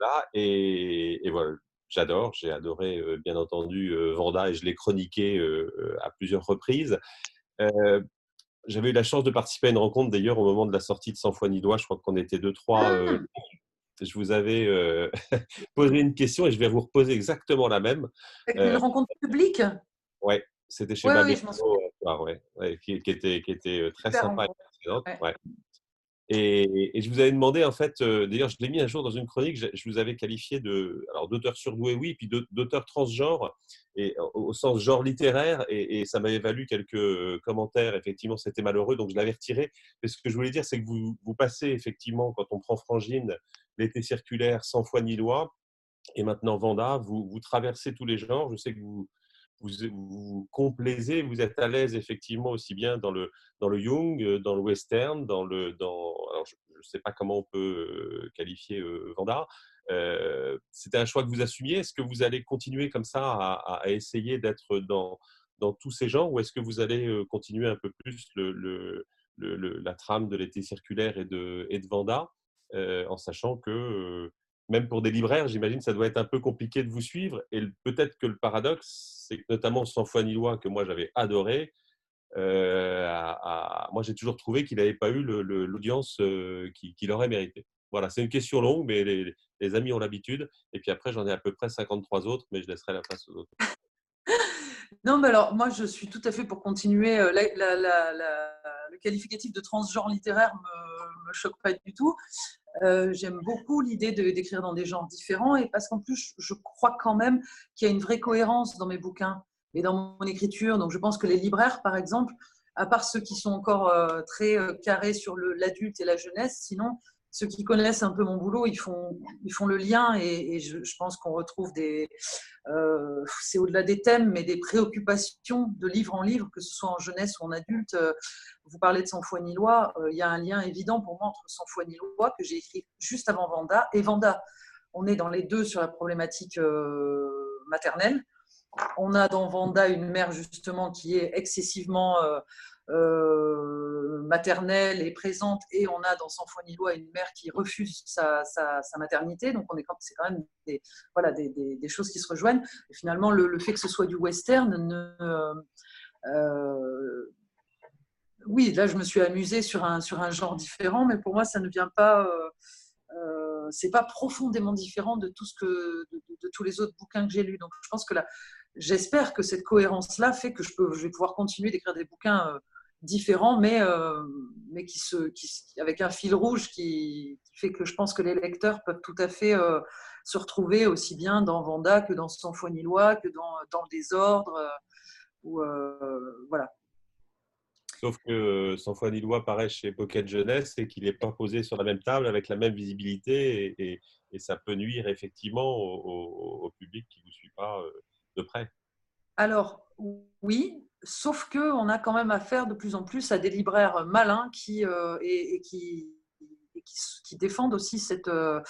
là et, et voilà. J'adore, j'ai adoré bien entendu Vanda et je l'ai chroniqué à plusieurs reprises. J'avais eu la chance de participer à une rencontre d'ailleurs au moment de la sortie de Sans foi ni doigt. Je crois qu'on était deux, trois. Euh, je vous avais euh, [LAUGHS] posé une question et je vais vous reposer exactement la même. Une rencontre publique? Oui, c'était chez ouais, oui, qui, était, qui était très sympa et, et, je vous avais demandé, en fait, d'ailleurs, je l'ai mis un jour dans une chronique, je, vous avais qualifié de, alors, d'auteur surdoué, oui, puis d'auteur transgenre. Et au, sens genre littéraire, et, ça m'avait valu quelques commentaires. Effectivement, c'était malheureux, donc je l'avais retiré. Mais ce que je voulais dire, c'est que vous, passez effectivement, quand on prend Frangine, l'été circulaire sans foi ni loi, et maintenant Vanda, vous, traversez tous les genres. Je sais que vous, vous complaisez, vous êtes à l'aise effectivement aussi bien dans le, dans le Jung, dans le western, dans le, dans, je ne sais pas comment on peut qualifier Vanda, euh, c'était un choix que vous assumiez. Est-ce que vous allez continuer comme ça à, essayer d'être dans, tous ces genres ou est-ce que vous allez euh, continuer un peu plus la trame de l'été circulaire et de, et de Vanda euh, en sachant que même pour des libraires, j'imagine ça doit être un peu compliqué de vous suivre. Et peut-être que le paradoxe, c'est que notamment Sans foi ni loi, que moi j'avais adoré, moi j'ai toujours trouvé qu'il n'avait pas eu l'audience qu'il aurait mérité. Voilà, c'est une question longue, mais les, amis ont l'habitude. Et puis après, j'en ai à peu près 53 autres, mais je laisserai la place aux autres. [LAUGHS] Non, mais alors moi, je suis tout à fait pour continuer. Euh, le qualificatif de transgenre littéraire me, me choque pas du tout. Euh, j'aime beaucoup l'idée d'écrire dans des genres différents et parce qu'en plus, je crois quand même qu'il y a une vraie cohérence dans mes bouquins et dans mon écriture. Donc, je pense que les libraires, par exemple, à part ceux qui sont encore euh, très carrés sur l'adulte et la jeunesse, sinon, ceux qui connaissent un peu mon boulot, ils font, ils font le lien et, je, pense qu'on retrouve des, euh, c'est au-delà des thèmes, mais des préoccupations de livre en livre, que ce soit en jeunesse ou en adulte. Vous parlez de Sans foi ni loi, euh, il y a un lien évident pour moi entre Sans foi ni loi que j'ai écrit juste avant Vanda et Vanda. On est dans les deux sur la problématique euh, maternelle. On a dans Vanda une mère justement qui est excessivement euh, maternelle et présente, et on a dans Sans foi ni loi une mère qui refuse sa, maternité. Donc, on est c'est quand même des, voilà, des, choses qui se rejoignent. Et finalement, le, fait que ce soit du western ne. Euh, oui, là, je me suis amusée sur un, sur un genre différent, mais pour moi, ça ne vient pas. Euh, c'est pas profondément différent de tout ce que de, tous les autres bouquins que j'ai lus. Donc, je pense que là, j'espère que cette cohérence-là fait que je peux, je vais pouvoir continuer d'écrire des bouquins différents, mais, euh, mais qui se, qui, avec un fil rouge qui, fait que je pense que les lecteurs peuvent tout à fait euh, se retrouver aussi bien dans Vanda que dans Sans foi ni loi, que dans, dans le désordre. Euh, ou, voilà. Sauf que Sans foi ni loi paraît chez Pocket Jeunesse et qu'il n'est pas posé sur la même table avec la même visibilité et, et, ça peut nuire effectivement au, au public qui ne vous suit pas de près. Alors, oui, sauf qu'on a quand même affaire de plus en plus à des libraires malins qui, euh, défendent aussi euh,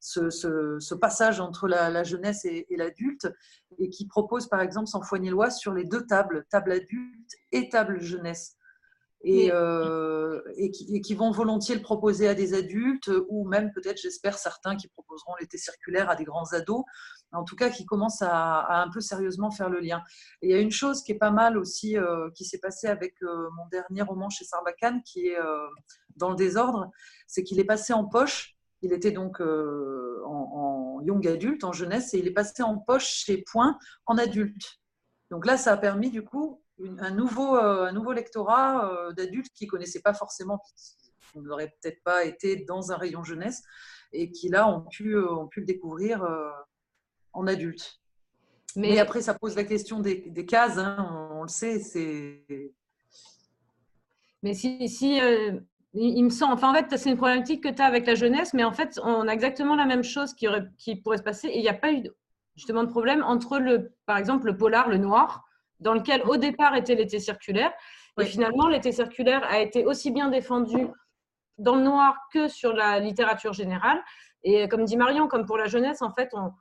ce, passage entre la, jeunesse et, l'adulte et qui proposent par exemple sans loi sur les deux tables, table adulte et table jeunesse. Et, euh, et, qui, vont volontiers le proposer à des adultes ou même peut-être, j'espère, certains qui proposeront l'été circulaire à des grands ados en tout cas qui commence à, un peu sérieusement faire le lien. Et il y a une chose qui est pas mal aussi, euh, qui s'est passée avec euh, mon dernier roman chez Sarbacane, qui est Dans le désordre, c'est qu'il est passé en poche. Il était donc en, young adulte, en jeunesse, et il est passé en poche chez Point en adulte. Donc là, ça a permis du coup un, nouveau, un nouveau lectorat d'adultes qui ne connaissaient pas forcément, qui n'auraient peut-être pas été dans un rayon jeunesse, et qui là ont pu, ont pu le découvrir en adulte. Mais après, ça pose la question des, cases, hein, on, le sait. C'est... Mais si, si euh, il me semble, enfin en fait, c'est une problématique que tu as avec la jeunesse, mais en fait, on a exactement la même chose qui, aurait, qui pourrait se passer et il n'y a pas eu justement de problème entre, le, par exemple, le polar, le noir, dans lequel au départ était l'été circulaire. Et finalement, l'été circulaire a été aussi bien défendu dans le noir que sur la littérature générale. Et comme dit Marion, comme pour la jeunesse, en fait, on,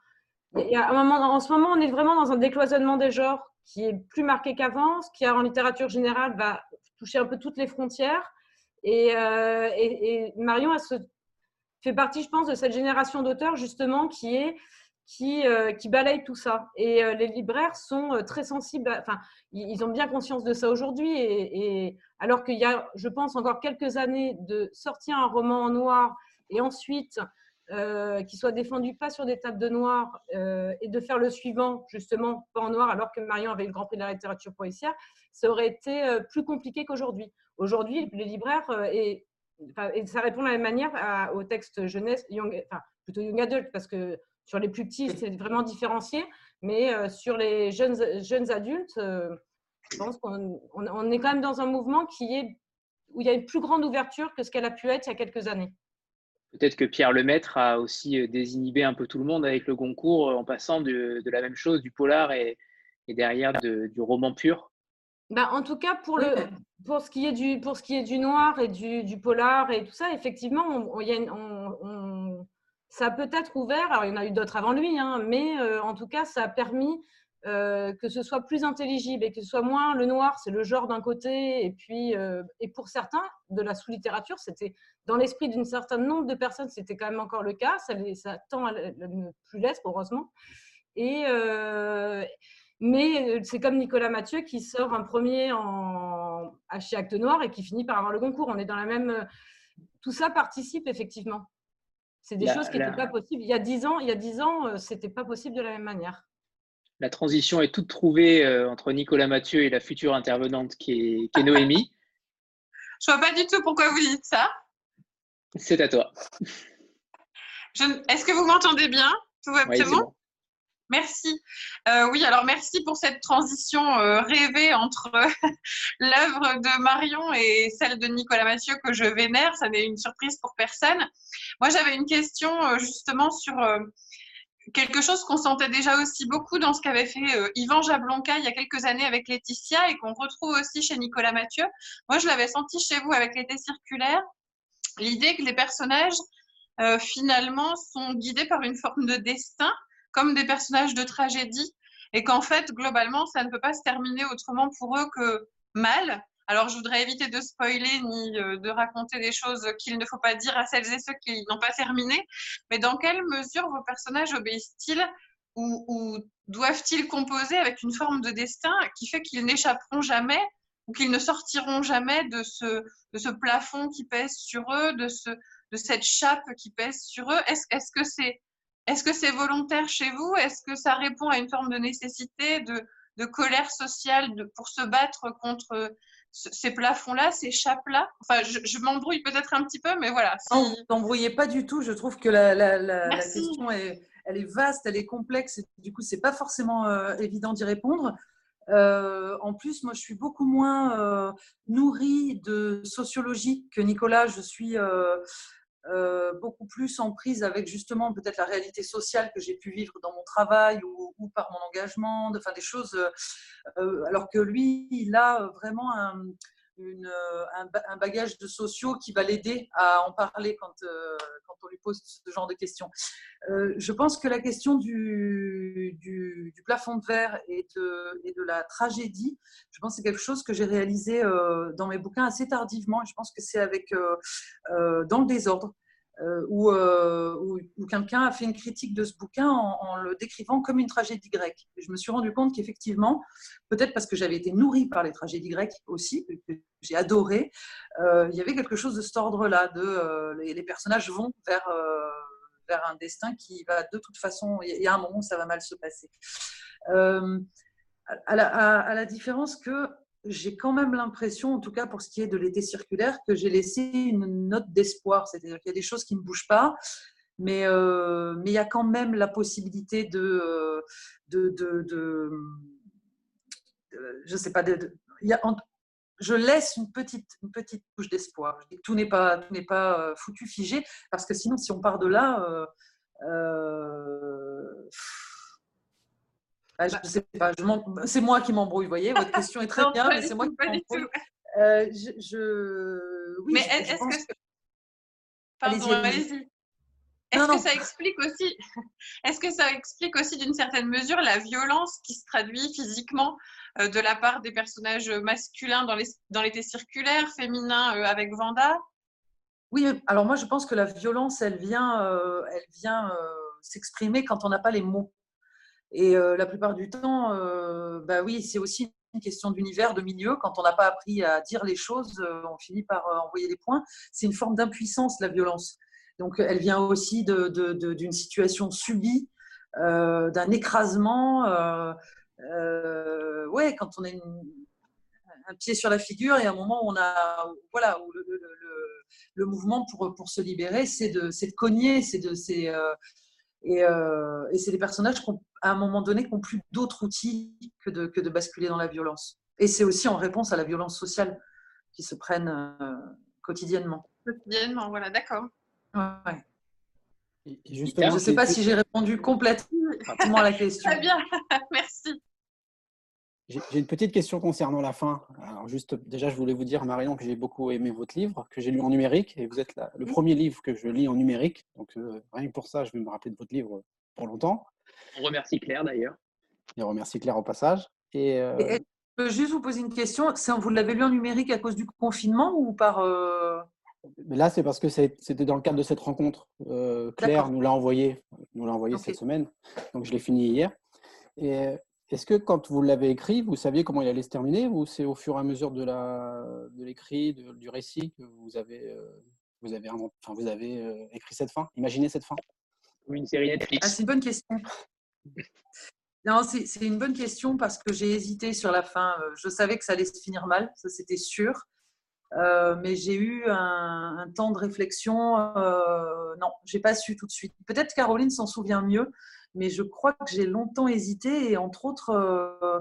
un moment, en ce moment, on est vraiment dans un décloisonnement des genres qui est plus marqué qu'avant, ce qui en littérature générale va toucher un peu toutes les frontières. Et, euh, Marion fait partie, je pense, de cette génération d'auteurs justement qui est qui, euh, qui balaye tout ça. Et euh, les libraires sont très sensibles, enfin, ils ont bien conscience de ça aujourd'hui. Et, alors qu'il y a, je pense, encore quelques années de sortir un roman en noir et ensuite euh, qui soit défendu pas sur des tables de noir euh, et de faire le suivant justement pas en noir alors que Marion avait le Grand Prix de la littérature policière, ça aurait été euh, plus compliqué qu'aujourd'hui. Aujourd'hui, les libraires, et, ça répond de la même manière au texte jeunesse, young, enfin, plutôt young adult, parce que sur les plus petits, c'est vraiment différencié. Mais sur les jeunes, jeunes adultes, je pense qu'on on est quand même dans un mouvement qui est, où il y a une plus grande ouverture que ce qu'elle a pu être il y a quelques années. Peut-être que Pierre Lemaître a aussi désinhibé un peu tout le monde avec le Goncourt en passant de, de la même chose, du polar et, et derrière du roman pur. Bah, en tout cas, pour, le, pour, ce qui est du, pour ce qui est du noir et du, du polar et tout ça, effectivement, on, on, ça a peut-être ouvert, alors il y en a eu d'autres avant lui, hein, mais euh, en tout cas, ça a permis euh, que ce soit plus intelligible et que ce soit moins le noir, c'est le genre d'un côté, et puis, euh, et pour certains, de la sous-littérature, c'était dans l'esprit d'un certain nombre de personnes, c'était quand même encore le cas, ça, ça tend à ne plus l'être, heureusement. Et, mais c'est comme Nicolas Mathieu qui sort un premier en, chez Acte Noir et qui finit par avoir le concours. On est dans la même. Tout ça participe effectivement. C'est des choses qui n'étaient pas possibles. Il y a dix ans, il y a dix ans, c'était pas possible de la même manière. La transition est toute trouvée entre Nicolas Mathieu et la future intervenante qui est, Noémie. [LAUGHS] Je vois pas du tout pourquoi vous dites ça. C'est à toi. Est-ce que vous m'entendez bien? Tout va bien? Merci. Euh, oui, alors merci pour cette transition euh, rêvée entre [LAUGHS] l'œuvre de Marion et celle de Nicolas Mathieu que je vénère. Ça n'est une surprise pour personne. Moi, j'avais une question euh, justement sur quelque chose qu'on sentait déjà aussi beaucoup dans ce qu'avait fait Yvan Jablonka il y a quelques années avec Laetitia et qu'on retrouve aussi chez Nicolas Mathieu. Moi, je l'avais senti chez vous avec l'été circulaire. L'idée que les personnages, finalement, sont guidés par une forme de destin comme des personnages de tragédie et qu'en fait, globalement, ça ne peut pas se terminer autrement pour eux que mal. Alors, je voudrais éviter de spoiler ni euh, de raconter des choses qu'il ne faut pas dire à celles et ceux qui n'ont pas terminé, mais dans quelle mesure vos personnages obéissent-ils ou, doivent-ils composer avec une forme de destin qui fait qu'ils n'échapperont jamais ou qu'ils ne sortiront jamais de ce, de ce plafond qui pèse sur eux, de, ce, de cette chape qui pèse sur eux? Est-ce est -ce que c'est est-ce que c'est volontaire chez vous? Est-ce que ça répond à une forme de nécessité, de, colère sociale pour se battre contre ces plafonds-là, ces chapes-là? Enfin, je, m'embrouille peut-être un petit peu, mais voilà. Si... Non, t'embrouillez pas du tout. Je trouve que la, question est, elle est vaste, elle est complexe. Et du coup, c'est pas forcément euh, évident d'y répondre. Euh, en plus, moi, je suis beaucoup moins euh, nourrie de sociologie que Nicolas. Je suis euh, beaucoup plus en prise avec justement peut-être la réalité sociale que j'ai pu vivre dans mon travail ou, par mon engagement, enfin des choses, euh, euh, alors que lui, il a vraiment un, un, bagage de sociaux qui va l'aider à en parler quand, quand on lui pose ce genre de questions. je pense que la question du, du, plafond de verre et de, et de, la tragédie, je pense que c'est quelque chose que j'ai réalisé dans mes bouquins assez tardivement. je pense que c'est avec Dans le désordre. Euh, euh, où, quelqu'un a fait une critique de ce bouquin en, le décrivant comme une tragédie grecque. je me suis rendu compte qu'effectivement, peut-être parce que j'avais été nourrie par les tragédies grecques aussi, que j'ai adoré, euh, il y avait quelque chose de cet ordre-là, de les, personnages vont vers, vers un destin qui va de toute façon, il y a un moment où ça va mal se passer. À, la, différence que j'ai quand même l'impression, en tout cas pour ce qui est de l'été circulaire, que j'ai laissé une note d'espoir. C'est-à-dire qu'il y a des choses qui ne bougent pas, mais, euh, mais il y a quand même la possibilité de, euh, de, de, je sais pas, je laisse une petite, une petite touche d'espoir. Tout n'est pas, tout pas euh, foutu, figé, parce que sinon, si on part de là, bah, sais pas, c'est moi qui m'embrouille, vous voyez, votre [LAUGHS] question est très bien, mais c'est moi qui m'embrouille. Euh, je, Oui, mais est-ce que... Pardon, allez-y. Est-ce que ça explique aussi, [LAUGHS] est-ce que ça explique aussi d'une certaine mesure la violence qui se traduit physiquement euh, de la part des personnages masculins dans, les, dans l'été circulaire, féminin euh, avec Vanda Oui, alors moi je pense que la violence, elle vient, elle vient s'exprimer quand on n'a pas les mots. Et euh, la plupart du temps, euh, bah oui, c'est aussi une question d'univers, de milieu. Quand on n'a pas appris à dire les choses, euh, on finit par envoyer des points. C'est une forme d'impuissance, la violence. Donc, elle vient aussi d'une situation subie, d'un écrasement. ouais, quand on a un pied sur la figure et à un moment où on a, voilà, le, mouvement pour, pour se libérer, c'est de, de cogner, c'est de, Et, euh, et c'est des personnages qui, à un moment donné, qui n'ont plus d'autres outils que de, que de basculer dans la violence. Et c'est aussi en réponse à la violence sociale qui se prennent euh, quotidiennement. Quotidiennement, voilà, d'accord. Ouais. je ne sais pas si j'ai répondu complètement à la [LAUGHS] question. Très bien, [LAUGHS] merci. J'ai une petite question concernant la fin. Alors juste, déjà, je voulais vous dire, Marion, que j'ai beaucoup aimé votre livre, que j'ai lu en numérique, et vous êtes le premier livre que je lis en numérique. Donc, euh, rien que pour ça, je vais me rappeler de votre livre pour longtemps. On remercie Claire, d'ailleurs. Et on remercie Claire au passage. Et, euh, je peux juste vous poser une question. Vous l'avez lu en numérique à cause du confinement ou par... Euh, là, c'est parce que c'était dans le cadre de cette rencontre. Claire nous l'a envoyé, nous l'a envoyé cette semaine. Donc, je l'ai fini hier. Et est-ce que quand vous l'avez écrit, vous saviez comment il allait se terminer ou c'est au fur et à mesure de l'écrit, de du récit que vous avez, euh, vous avez, enfin, vous avez euh, écrit cette fin, imaginé cette fin? Ou une série Netflix ah, C'est une bonne question. [LAUGHS] Non, c'est une bonne question parce que j'ai hésité sur la fin. Euh, je savais que ça allait se finir mal, ça c'était sûr. mais j'ai eu un, temps de réflexion. Euh, non, j'ai pas su tout de suite. Peut-être Caroline s'en souvient mieux mais je crois que j'ai longtemps hésité et entre autres, euh,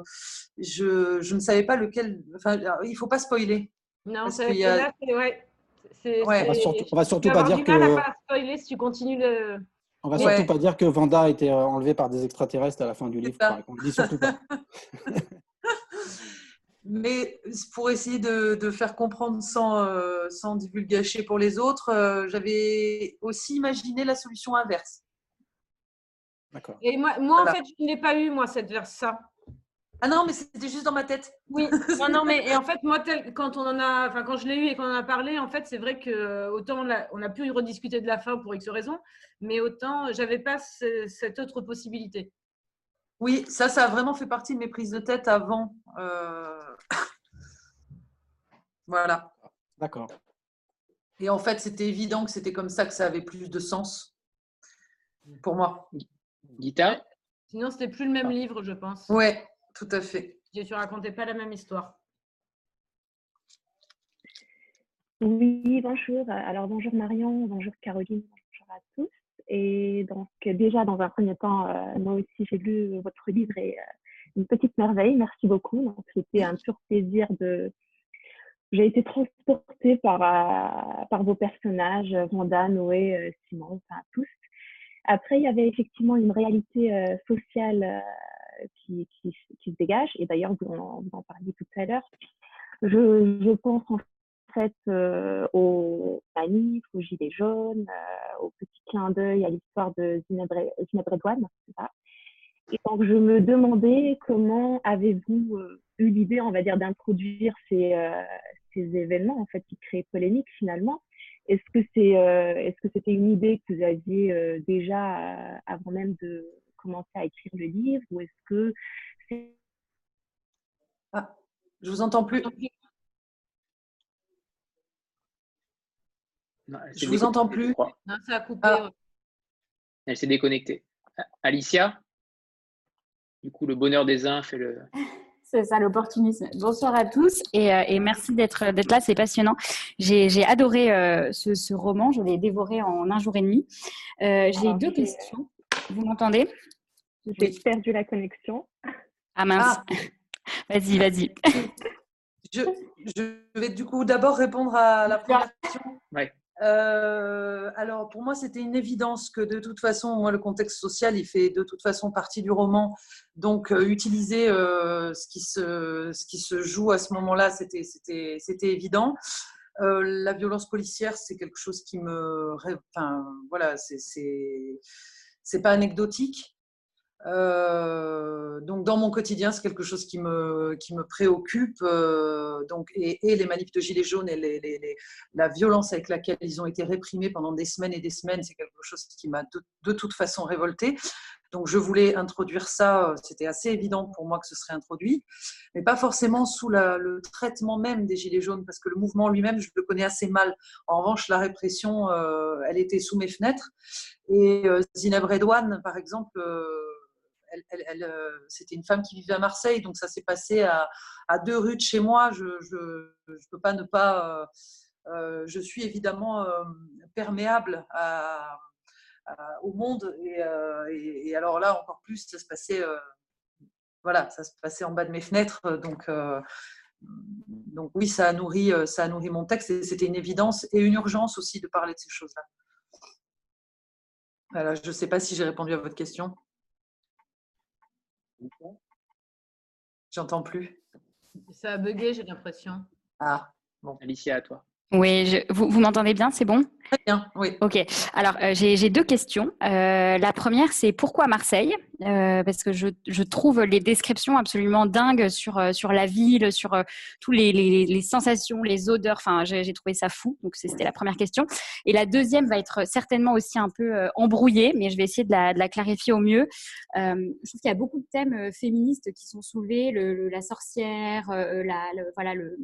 je, je, ne savais pas lequel. Enfin, il ne faut pas spoiler. Non, c'est là, ouais. Ouais. On va surtout, va surtout pas dire que. On pas spoiler si tu continues le. On va surtout pas dire que Vanda a été euh, enlevée par des extraterrestres à la fin du livre. On dit surtout pas. [LAUGHS] [LAUGHS] Mais pour essayer de, de faire comprendre sans, euh, sans divulgacher pour les autres, j'avais aussi imaginé la solution inverse. Et moi, moi en fait, je n'ai pas eu, moi, cette verse ça. Ah non, mais c'était juste dans ma tête. Oui, [LAUGHS] non, non, mais et en fait, moi, quand on en a, enfin, quand je l'ai eu et qu'on en a parlé, en fait, c'est vrai que autant on a, on a, pu rediscuter de la fin pour X raisons, mais autant j'avais pas cette autre possibilité. Oui, ça, ça a vraiment fait partie de mes prises de tête avant. Euh, [LAUGHS] voilà. D'accord. Et en fait, c'était évident que c'était comme ça que ça avait plus de sens pour moi. Guitare? Sinon, c'était plus le même livre, je pense. Oui, tout à fait. Tu racontais pas la même histoire. Oui, bonjour. Alors, bonjour Marion, bonjour Caroline, bonjour à tous. Et donc, déjà, dans un premier temps, euh, moi aussi, j'ai lu votre livre et euh, une petite merveille. Merci beaucoup. Donc, c'était un pur plaisir de. J'ai été transportée par, euh, par vos personnages, Vanda, Noé, Simon, enfin tous. Après, il y avait effectivement une réalité euh, sociale euh, qui, se dégage. Et d'ailleurs, vous, en parliez tout à l'heure. Je, je, pense en fait euh, aux manifs, aux gilets jaunes, au petit clin d'œil à l'histoire de Zineb Redouane. Et donc, je me demandais comment avez-vous eu l'idée, on va dire, d'introduire ces, ces événements en fait qui créent polémique finalement est-ce que c'est, euh, est-ce que c'était une idée que vous aviez euh, déjà euh, avant même de commencer à écrire le livre, ou est-ce que ah, je vous entends plus. Non, je vous entends plus. Non, ça a coupé. Ah. Elle s'est déconnectée. Alicia, du coup, le bonheur des uns fait le. C'est ça l'opportunisme. Bonsoir à tous et, euh, merci d'être là, c'est passionnant. J'ai adoré euh, ce, roman, je l'ai dévoré en un jour et demi. Euh, j'ai deux questions. Vous m'entendez? J'ai perdu la connexion. Ah mince. Ah. [LAUGHS] vas-y, vas-y. Je, je, vais du coup d'abord répondre à la première question. Ouais. Euh, alors pour moi, c'était une évidence que de toute façon, le contexte social, il fait de toute façon partie du roman. Donc, euh, utiliser euh, ce, qui se, ce qui se joue à ce moment-là, c'était évident. la violence policière, c'est quelque chose qui me, enfin, voilà, c'est pas anecdotique. Euh, donc dans mon quotidien, c'est quelque chose qui me, qui me préoccupe. Euh, donc, et, les manifs de Gilets jaunes et la violence avec laquelle ils ont été réprimés pendant des semaines et des semaines, c'est quelque chose qui m'a de, toute façon révolté. Donc je voulais introduire ça, c'était assez évident pour moi que ce serait introduit, mais pas forcément sous le traitement même des Gilets jaunes, parce que le mouvement lui-même, je le connais assez mal. En revanche, la répression, euh, elle était sous mes fenêtres. Et Zineb Redouane, par exemple, euh, c'était une femme qui vivait à Marseille, donc ça s'est passé à, deux rues de chez moi. Je ne peux pas ne pas. Euh, euh, je suis évidemment perméable au monde. Et, et, alors là, encore plus, ça se passait, voilà, ça se passait en bas de mes fenêtres. Donc, donc oui, ça a, nourri, ça a nourri mon texte et c'était une évidence et une urgence aussi de parler de ces choses-là. Voilà, je ne sais pas si j'ai répondu à votre question. J'entends plus. Ça a bugué, j'ai l'impression. Ah, bon. Alicia, à toi. Oui, vous, vous m'entendez bien, c'est bon? Très bien, oui. Ok, alors euh, j'ai deux questions. Euh, la première, c'est pourquoi Marseille? Euh, Parce que je, je, trouve les descriptions absolument dingues sur, sur la ville, sur tous les, les, les, sensations, les odeurs. Enfin, j'ai trouvé ça fou. Donc, c'était la première question. Et la deuxième va être certainement aussi un peu embrouillée, mais je vais essayer de la, de la clarifier au mieux. je trouve qu'il y a beaucoup de thèmes féministes qui sont soulevés le, la sorcière, la, le, voilà, le,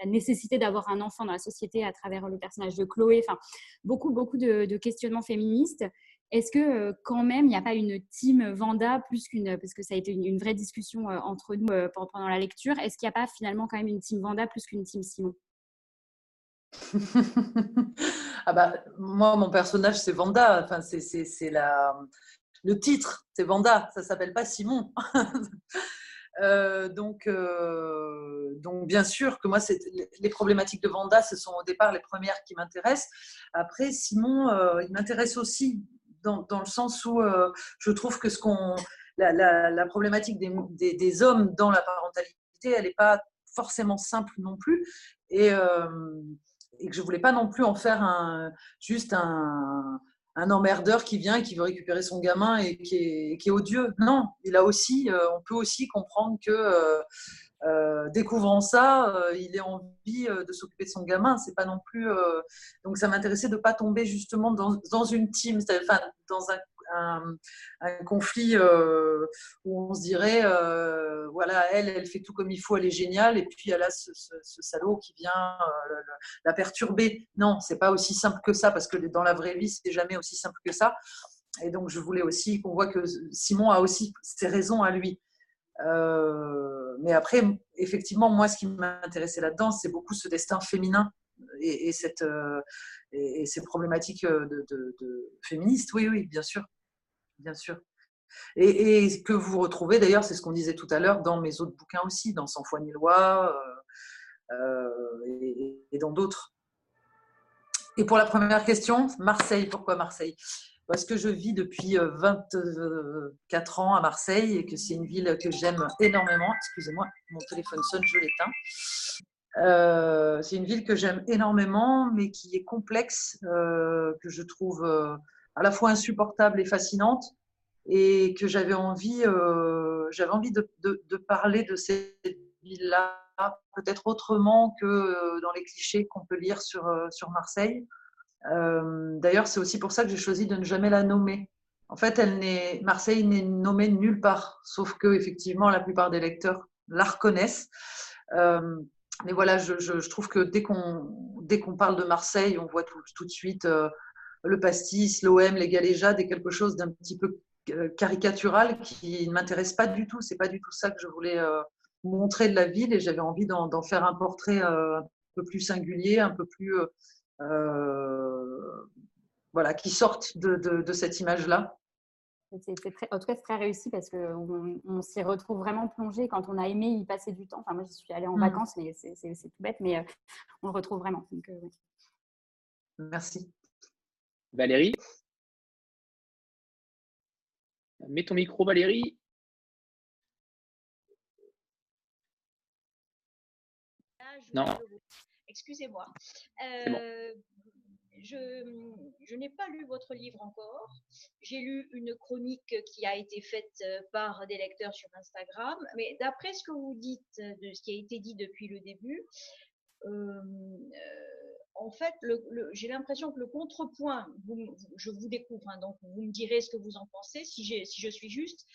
la nécessité d'avoir un enfant dans la société à travers le personnage de Chloé, enfin beaucoup beaucoup de, questionnements féministes. Est-ce que euh, quand même il n'y a pas une team Vanda plus qu'une parce que ça a été une, vraie discussion euh, entre nous euh, pendant, la lecture. Est-ce qu'il n'y a pas finalement quand même une team Vanda plus qu'une team Simon? Ah bah, moi, mon personnage, c'est Vanda. Enfin, c'est la... le titre, c'est Vanda. Ça s'appelle pas Simon. [LAUGHS] Euh, donc, euh, donc, bien sûr que moi, les problématiques de Vanda, ce sont au départ les premières qui m'intéressent. Après, Simon, euh, il m'intéresse aussi dans, le sens où je trouve que la, problématique des, hommes dans la parentalité, elle n'est pas forcément simple non plus. Et, que je voulais pas non plus en faire juste un, un emmerdeur qui vient et qui veut récupérer son gamin et qui est, odieux. Non, il a aussi, euh, on peut aussi comprendre que euh, euh, découvrant ça, il ait envie de s'occuper de son gamin. C'est pas non plus. donc ça m'intéressait de pas tomber justement dans, dans une team, enfin dans un un, conflit euh, où on se dirait, euh, voilà, elle, elle fait tout comme il faut, elle est géniale, et puis elle a ce, salaud qui vient euh, la perturber. Non, c'est pas aussi simple que ça, parce que dans la vraie vie, c'est jamais aussi simple que ça. Et donc, je voulais aussi qu'on voit que Simon a aussi ses raisons à lui. mais après, effectivement, moi, ce qui m'intéressait là-dedans, c'est beaucoup ce destin féminin et, cette, et, ces problématiques de, féministes. Oui, oui, bien sûr bien sûr. Et, et, que vous retrouvez d'ailleurs, c'est ce qu'on disait tout à l'heure, dans mes autres bouquins aussi, dans Sans foi ni loi euh, euh, et, dans d'autres. Et pour la première question, Marseille, pourquoi Marseille? Parce que je vis depuis 24 euh, ans à Marseille et que c'est une ville que j'aime énormément. Excusez-moi, mon téléphone sonne, je l'éteins. c'est une ville que j'aime énormément, mais qui est complexe, que je trouve à la fois insupportable et fascinante, et que j'avais envie, euh, envie de, de, parler de cette ville-là, peut-être autrement que euh, dans les clichés qu'on peut lire sur, euh, sur Marseille. D'ailleurs, c'est aussi pour ça que j'ai choisi de ne jamais la nommer. En fait, elle Marseille n'est nommée nulle part, sauf que effectivement, la plupart des lecteurs la reconnaissent. mais voilà, je, je, trouve que dès qu'on dès parle de Marseille, on voit tout, tout de suite le pastis, l'OM, les galéjades et quelque chose d'un petit peu euh, caricatural qui ne m'intéresse pas du tout. C'est pas du tout ça que je voulais euh, montrer de la ville et j'avais envie d'en faire un portrait euh, un peu plus singulier, un peu plus voilà, qui sorte de, cette image-là. Très, en tout cas, c'est très réussi parce qu'on on, s'y retrouve vraiment plongé quand on a aimé y passer du temps. Enfin, moi, je suis allée en mmh. vacances, mais c'est tout bête, mais on le retrouve vraiment. Merci. Valérie Mets ton micro, Valérie. non. Excusez-moi. Euh, je, je n'ai pas lu votre livre encore. J'ai lu une chronique qui a été faite euh, par des lecteurs sur Instagram. Mais d'après ce que vous dites, de ce qui a été dit depuis le début, euh, en fait, j'ai l'impression que le contrepoint, je vous découvre, hein, donc vous me direz ce que vous en pensez, si, si je suis juste.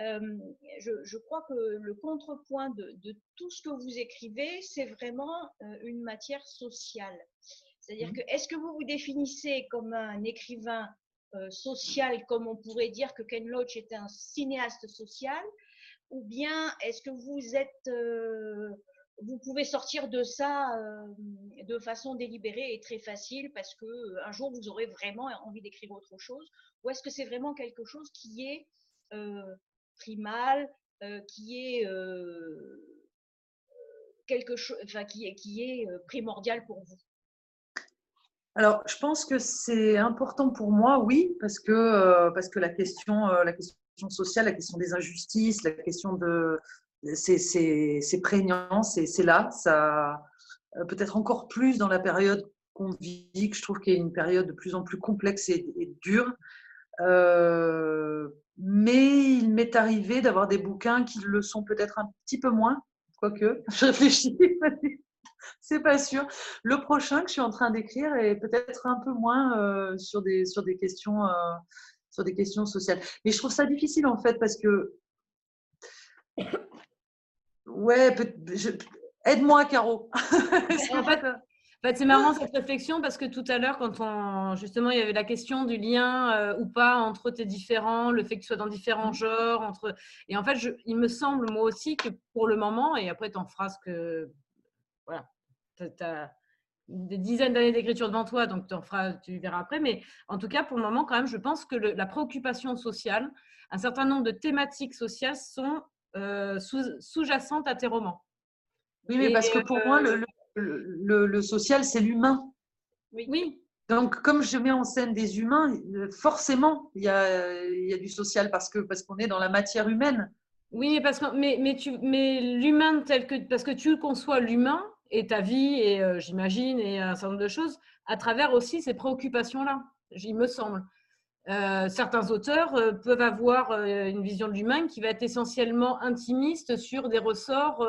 Euh, je, crois que le contrepoint de, tout ce que vous écrivez, c'est vraiment euh, une matière sociale. C'est-à-dire mmh. que, est-ce que vous vous définissez comme un écrivain euh, social, comme on pourrait dire que Ken Loach était un cinéaste social, ou bien est-ce que vous êtes vous pouvez sortir de ça de façon délibérée et très facile parce que un jour vous aurez vraiment envie d'écrire autre chose ou est-ce que c'est vraiment quelque chose qui est primal, qui est quelque chose, enfin, qui est, qui est primordial pour vous? Alors, je pense que c'est important pour moi, oui, parce que, parce que la, question, la question sociale, la question des injustices, la question de. C'est prégnant, c'est là. Ça, peut-être encore plus dans la période qu'on vit, que je trouve qu'il y a une période de plus en plus complexe et, dure. mais il m'est arrivé d'avoir des bouquins qui le sont peut-être un petit peu moins, quoique, [LAUGHS] je réfléchis, [LAUGHS] c'est pas sûr. Le prochain que je suis en train d'écrire est peut-être un peu moins euh, euh, sur des questions sociales. Mais je trouve ça difficile en fait parce que. Ouais, aide-moi, Caro. [LAUGHS] en fait, c'est marrant cette réflexion parce que tout à l'heure, quand on justement il y avait la question du lien euh, ou pas entre tes différents, le fait que tu sois dans différents mmh. genres, entre et en fait, je, il me semble moi aussi que pour le moment, et après tu en feras ce que voilà, tu as des dizaines d'années d'écriture devant toi, donc tu en feras, tu verras après, mais en tout cas pour le moment quand même, je pense que la préoccupation sociale, un certain nombre de thématiques sociales sont euh, sous-jacentes à tes romans. Oui, mais parce que pour moi, le, euh, le, social, c'est l'humain. Oui. Donc, comme je mets en scène des humains, forcément, il y a, y a, du social parce que parce qu'on est dans la matière humaine. Oui, parce que mais mais tu mais l'humain tel que parce que tu conçois l'humain et ta vie et euh, j'imagine et un certain nombre de choses à travers aussi ces préoccupations-là. Il me semble. Euh, certains auteurs euh, peuvent avoir une vision de l'humain qui va être essentiellement intimiste sur des ressorts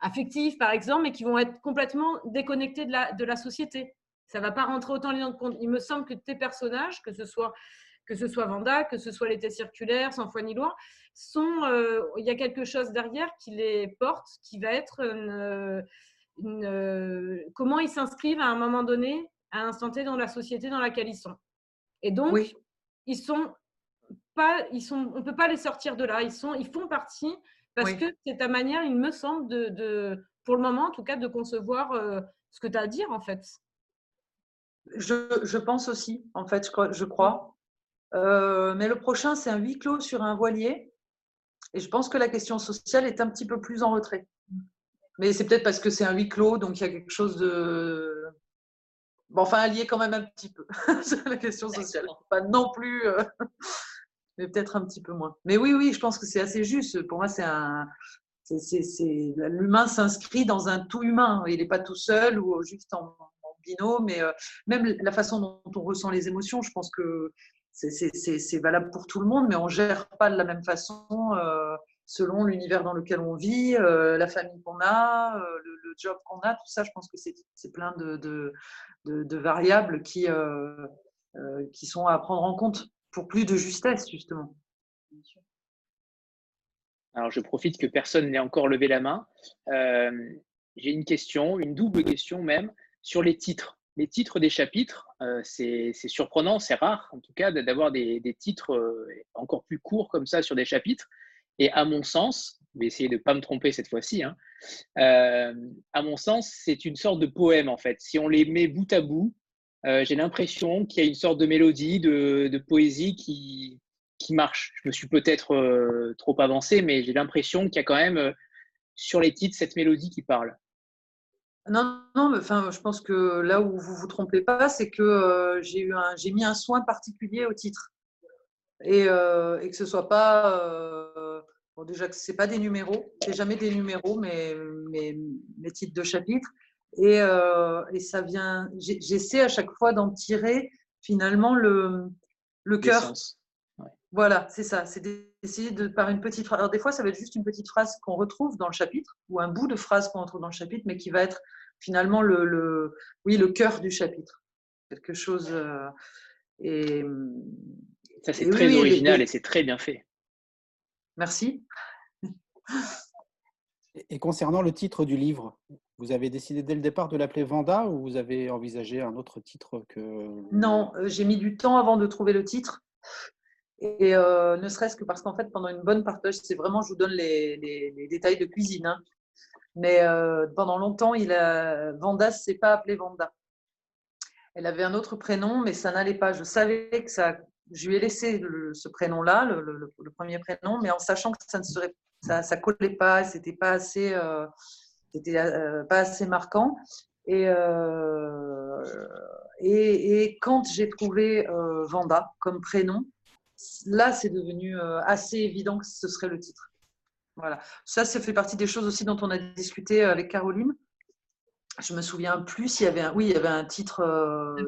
affectifs, par exemple, mais qui vont être complètement déconnectés de la, société. Ça ne va pas rentrer autant en compte. Il me semble que tes personnages, que ce soit, que Vanda, que ce soit l'été circulaire, sans foi ni loi, euh, il y a quelque chose derrière qui les porte, qui va être comment ils s'inscrivent à un moment donné, à un instant T dans la société dans laquelle ils sont. Et donc, ils sont pas, ils sont, on ne peut pas les sortir de là. Ils, sont, ils font partie parce que c'est ta manière, il me semble, de, pour le moment en tout cas, de concevoir euh, ce que tu as à dire en fait. Je, pense aussi, en fait, je crois. Euh, mais le prochain, c'est un huis clos sur un voilier. Et je pense que la question sociale est un petit peu plus en retrait. Mais c'est peut-être parce que c'est un huis clos, donc il y a quelque chose de. Bon, enfin, lié quand même un petit peu [LAUGHS] la question sociale. Pas non plus. Euh, [LAUGHS] mais peut-être un petit peu moins. Mais oui, oui, je pense que c'est assez juste. Pour moi, c'est un. L'humain s'inscrit dans un tout humain. Il n'est pas tout seul ou juste en, binôme. Mais euh, même la façon dont on ressent les émotions, je pense que c'est valable pour tout le monde, mais on ne gère pas de la même façon euh, selon l'univers dans lequel on vit, euh, la famille qu'on a, le, job qu'on a. Tout ça, je pense que c'est plein de, variables qui, qui sont à prendre en compte pour plus de justesse, justement. Alors, je profite que personne n'ait encore levé la main. Euh, j'ai une question, une double question même, sur les titres. Les titres des chapitres, euh, c'est surprenant, c'est rare en tout cas d'avoir des, titres euh, encore plus courts comme ça sur des chapitres. Et à mon sens, je vais essayer de ne pas me tromper cette fois-ci, hein, à mon sens, c'est une sorte de poème en fait. Si on les met bout à bout, euh, j'ai l'impression qu'il y a une sorte de mélodie, de, poésie qui, marche. Je me suis peut-être euh, trop avancé, mais j'ai l'impression qu'il y a quand même euh, sur les titres cette mélodie qui parle. Non, non, enfin, je pense que là où vous vous trompez pas, c'est que j'ai mis un soin particulier au titre et, et que ce soit pas bon, déjà que c'est pas des numéros, c'est jamais des numéros, mais mes titres de chapitres et, euh, et ça vient, j'essaie à chaque fois d'en tirer finalement le, le cœur. Voilà, c'est ça. C'est d'essayer de par une petite phrase. Alors des fois, ça va être juste une petite phrase qu'on retrouve dans le chapitre ou un bout de phrase qu'on retrouve dans le chapitre, mais qui va être finalement le, le oui, le cœur du chapitre. Quelque chose. Euh, et ça, c'est très original et c'est très bien fait. Merci. Et concernant le titre du livre, vous avez décidé dès le départ de l'appeler Vanda ou vous avez envisagé un autre titre que... Non, euh, j'ai mis du temps avant de trouver le titre. Et euh, ne serait-ce que parce qu'en fait, pendant une bonne partage, c'est vraiment, je vous donne les, détails de cuisine. Hein. Mais pendant longtemps, il a... Vanda ne s'est pas appelée Vanda. Elle avait un autre prénom, mais ça n'allait pas. Je savais que ça. Je lui ai laissé ce prénom-là, le, premier prénom, mais en sachant que ça ne serait, ça, collait pas, c'était pas assez, c'était pas assez marquant. Et, et, et, quand j'ai trouvé Vanda comme prénom, là, c'est devenu assez évident que ce serait le titre. Voilà. Ça, ça fait partie des choses aussi dont on a discuté avec Caroline. Je me souviens plus s'il y avait un, oui, il y avait un titre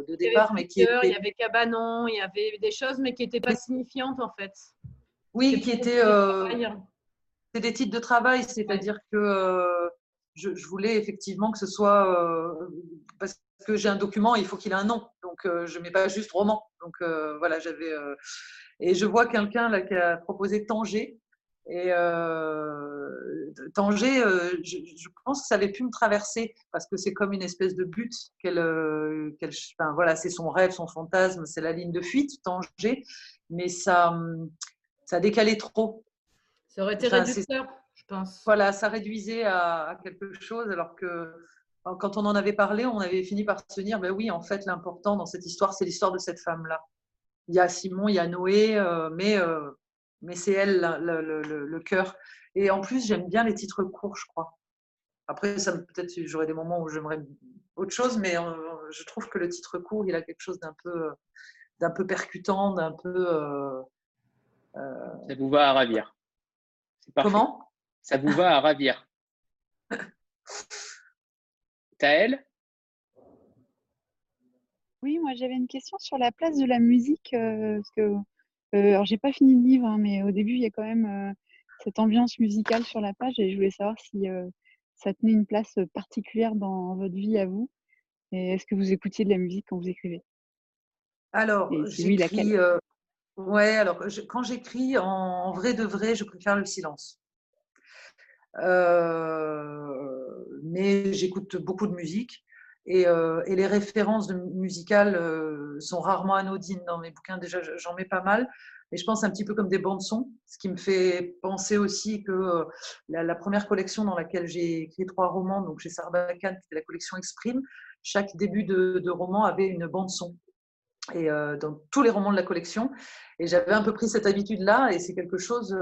de départ, mais qui était... il y avait cabanon, il y avait des choses, mais qui n'étaient pas signifiantes en fait. Oui, qui étaient c'est des titres de travail, c'est-à-dire que je, voulais effectivement que ce soit parce que j'ai un document, il faut qu'il ait un nom, donc je mets pas juste roman. Donc voilà, j'avais et je vois quelqu'un là qui a proposé Tanger. Et euh, Tanger, euh, je, pense que ça avait pu me traverser parce que c'est comme une espèce de but qu'elle, euh, enfin, voilà, c'est son rêve, son fantasme, c'est la ligne de fuite, Tanger, mais ça, ça décalait trop. Ça aurait été réducteur, je pense. Voilà, ça réduisait à, quelque chose alors que quand on en avait parlé, on avait fini par se dire, ben oui, en fait, l'important dans cette histoire, c'est l'histoire de cette femme-là il y a Simon, il y a Noé, euh, mais, euh, mais c'est elle le, le, cœur. Et en plus, j'aime bien les titres courts, je crois. Après, peut-être j'aurai des moments où j'aimerais autre chose, mais euh, je trouve que le titre court, il a quelque chose d'un peu, d'un peu percutant, d'un peu. Ça vous va à ravir. Comment? Ça vous va à ravir. [LAUGHS] Taël oui, moi j'avais une question sur la place de la musique, euh, parce que, euh, alors j'ai pas fini le livre, hein, mais au début il y a quand même euh, cette ambiance musicale sur la page et je voulais savoir si ça tenait une place particulière dans votre vie à vous. Et est-ce que vous écoutiez de la musique quand vous écrivez? Alors, j'écris. ouais, alors quand j'écris en, vrai de vrai, je préfère le silence. mais j'écoute beaucoup de musique. Euh, et, les références musicales euh, sont rarement anodines dans mes bouquins. Déjà, j'en mets pas mal. Mais je pense un petit peu comme des bandes son, ce qui me fait penser aussi que euh, la, première collection dans laquelle j'ai écrit trois romans, donc chez Sarbacane, qui était la collection Exprime, chaque début de, roman avait une bande son. Et dans tous les romans de la collection. Et j'avais un peu pris cette habitude-là, et c'est quelque chose.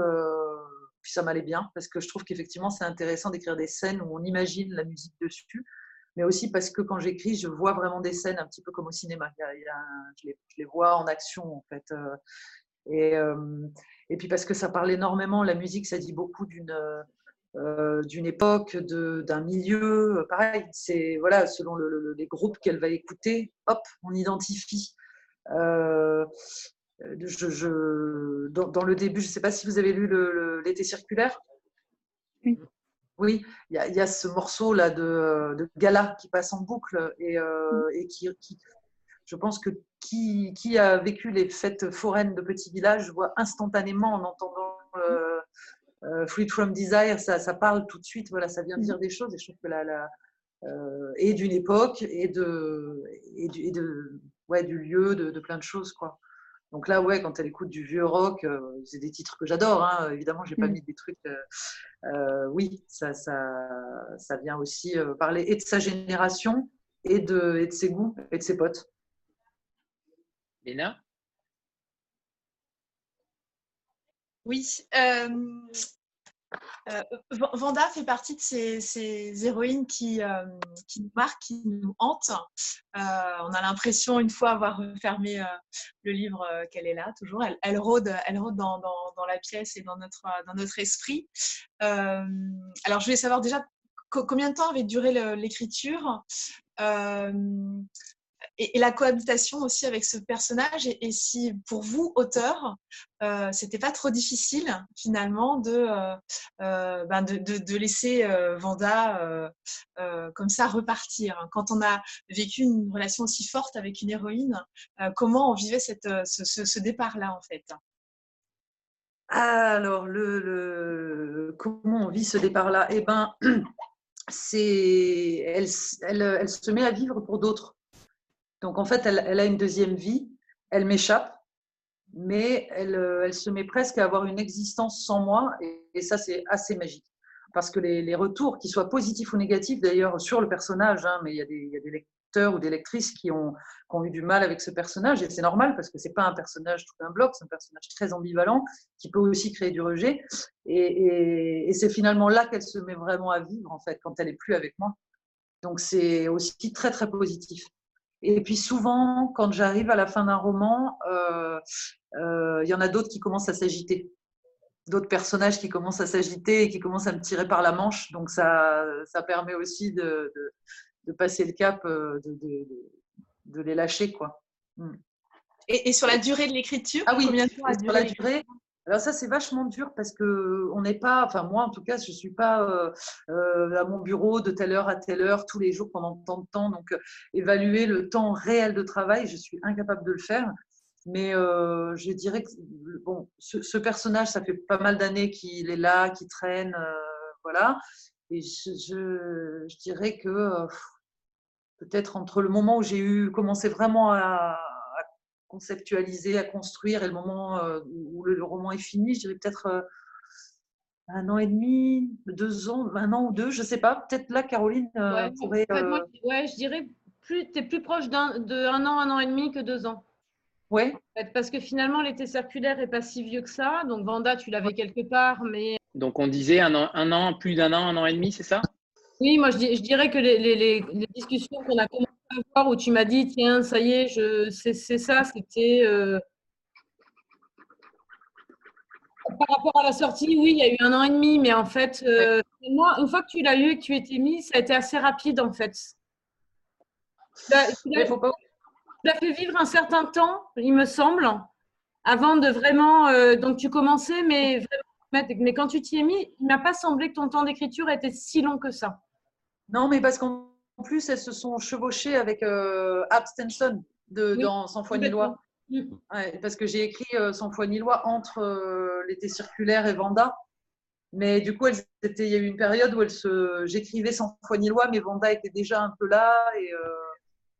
puis ça m'allait bien, parce que je trouve qu'effectivement, c'est intéressant d'écrire des scènes où on imagine la musique dessus mais aussi parce que quand j'écris, je vois vraiment des scènes un petit peu comme au cinéma. je, les, vois en action, en fait. Euh, et, euh, et, puis parce que ça parle énormément, la musique, ça dit beaucoup d'une euh, d'une époque, d'un milieu. Pareil, c'est voilà, selon les groupes qu'elle va écouter, hop, on identifie. je, je, dans, dans, le début, je ne sais pas si vous avez lu L'été circulaire? Oui. Oui, il y, a ce morceau-là de, Gala qui passe en boucle et, euh, qui, je pense que qui, a vécu les fêtes foraines de petits villages voit instantanément en entendant euh, euh, Free from Desire, ça, parle tout de suite, voilà, ça vient dire des choses et je trouve que la, et d'une époque et de, et du, de, ouais, du lieu, de, de, plein de choses. Quoi. Donc là, ouais, quand elle écoute du vieux rock, euh, c'est des titres que j'adore. Hein, évidemment, j'ai pas mm. mis des trucs. Euh, euh, oui, ça, ça, ça, vient aussi parler et de sa génération et de, et de ses goûts et de ses potes. Léna? Oui. Euh, Vanda fait partie de ces, héroïnes qui, euh, qui, nous marquent, qui nous hantent. Euh, on a l'impression, une fois avoir refermé le livre, qu'elle est là, toujours. Elle, rôde, elle rôde dans, la pièce et dans notre esprit. alors, je voulais savoir déjà combien de temps avait duré l'écriture? Et, la cohabitation aussi avec ce personnage. Et, si pour vous auteur euh, c'était pas trop difficile finalement de euh, euh, ben de, laisser euh, Vanda comme ça repartir. Quand on a vécu une relation aussi forte avec une héroïne comment on vivait cette, ce, ce, départ là en fait? Alors le, comment on vit ce départ là eh ben [CLEARS THROAT] c'est elle, elle se met à vivre pour d'autres donc en fait, elle, a une deuxième vie, elle m'échappe, mais elle, euh, elle, se met presque à avoir une existence sans moi, et, ça c'est assez magique. parce que les, retours, qu'ils soient positifs ou négatifs d'ailleurs sur le personnage, hein, mais il y, a des, lecteurs ou des lectrices qui ont, qui ont, eu du mal avec ce personnage, et c'est normal parce que c'est pas un personnage tout un bloc, c'est un personnage très ambivalent qui peut aussi créer du rejet, et, et, c'est finalement là qu'elle se met vraiment à vivre en fait quand elle est plus avec moi. Donc c'est aussi très très positif. Et puis souvent, quand j'arrive à la fin d'un roman, euh, euh, il y en a d'autres qui commencent à s'agiter d'autres personnages qui commencent à s'agiter et qui commencent à me tirer par la manche. Donc ça, ça permet aussi de, de, passer le cap, euh, de, de, les lâcher. Quoi. Hmm. Et, et, sur la durée de l'écriture Ah oui, combien de temps sur la durée? Alors ça, c'est vachement dur parce que on n'est pas, enfin moi en tout cas, je suis pas euh, euh, à mon bureau de telle heure à telle heure tous les jours pendant tant de temps. Donc évaluer le temps réel de travail, je suis incapable de le faire. Mais euh, je dirais que bon, ce, personnage, ça fait pas mal d'années qu'il est là, qu'il traîne, euh, voilà. Et je, je, dirais que euh, peut-être entre le moment où j'ai eu commencé vraiment à, conceptualiser, à construire, et le moment où le, roman est fini, je dirais peut-être un an et demi, deux ans, un an ou deux, je sais pas. Peut-être là, Caroline pourrait. ouais, je dirais plus, tu es plus proche d'un un an, un an et demi que deux ans. Oui. Parce que finalement, l'été circulaire n'est pas si vieux que ça. Donc, Vanda, tu l'avais quelque part, mais. Donc, on disait un an, un an plus d'un an, un an et demi, c'est ça? Oui, moi, je, dirais que les, discussions qu'on a commencé à avoir où tu m'as dit, tiens, ça y est, c'est ça, c'était. Euh, par rapport à la sortie, oui, il y a eu un an et demi, mais en fait, euh, moi, une fois que tu l'as eu et que tu étais mis, ça a été assez rapide, en fait. Pas tu as fait vivre un certain temps, il me semble, avant de vraiment. Euh, donc, tu commençais, mais, mais quand tu t'y es mis, il m'a pas semblé que ton temps d'écriture était si long que ça. Non, mais parce qu'en plus, elles se sont chevauchées avec euh, Abstention de, dans Sans foi ni loi. Mm. parce que j'ai écrit euh, Sans foi ni loi entre euh, l'été circulaire et Vanda. Mais du coup, il y a eu une période où elle se, j'écrivais Sans foi ni loi, mais Vanda était déjà un peu là. Et,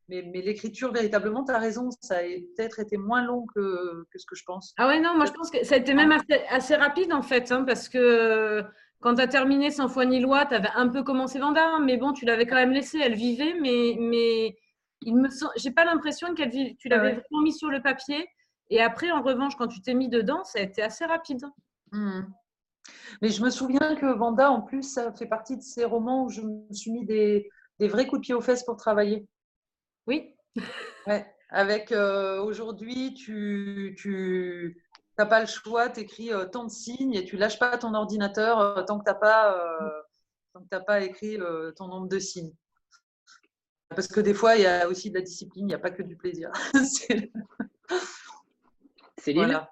mais, l'écriture, véritablement, tu as raison, ça a peut-être été moins long que, ce que je pense. Ah ouais, non, moi je pense que ça a été même assez, rapide en fait, hein, parce que quand tu as terminé Sans foi ni loi, tu avais un peu commencé Vanda, mais bon, tu l'avais quand même laissé, elle vivait, mais, mais il me j'ai pas l'impression que tu l'avais vraiment mis sur le papier. Et après, en revanche, quand tu t'es mis dedans, ça a été assez rapide. Mmh. Mais je me souviens que Vanda, en plus, ça fait partie de ces romans où je me suis mis des, des vrais coups de pied aux fesses pour travailler. Oui. Ouais. Avec euh, aujourd'hui, tu, tu n'as pas le choix, tu écris euh, tant de signes et tu lâches pas ton ordinateur euh, tant que tu n'as pas, pas écrit ton nombre de signes. Parce que des fois, il y a aussi de la discipline, il n'y a pas que du plaisir. [LAUGHS] C'est Voilà.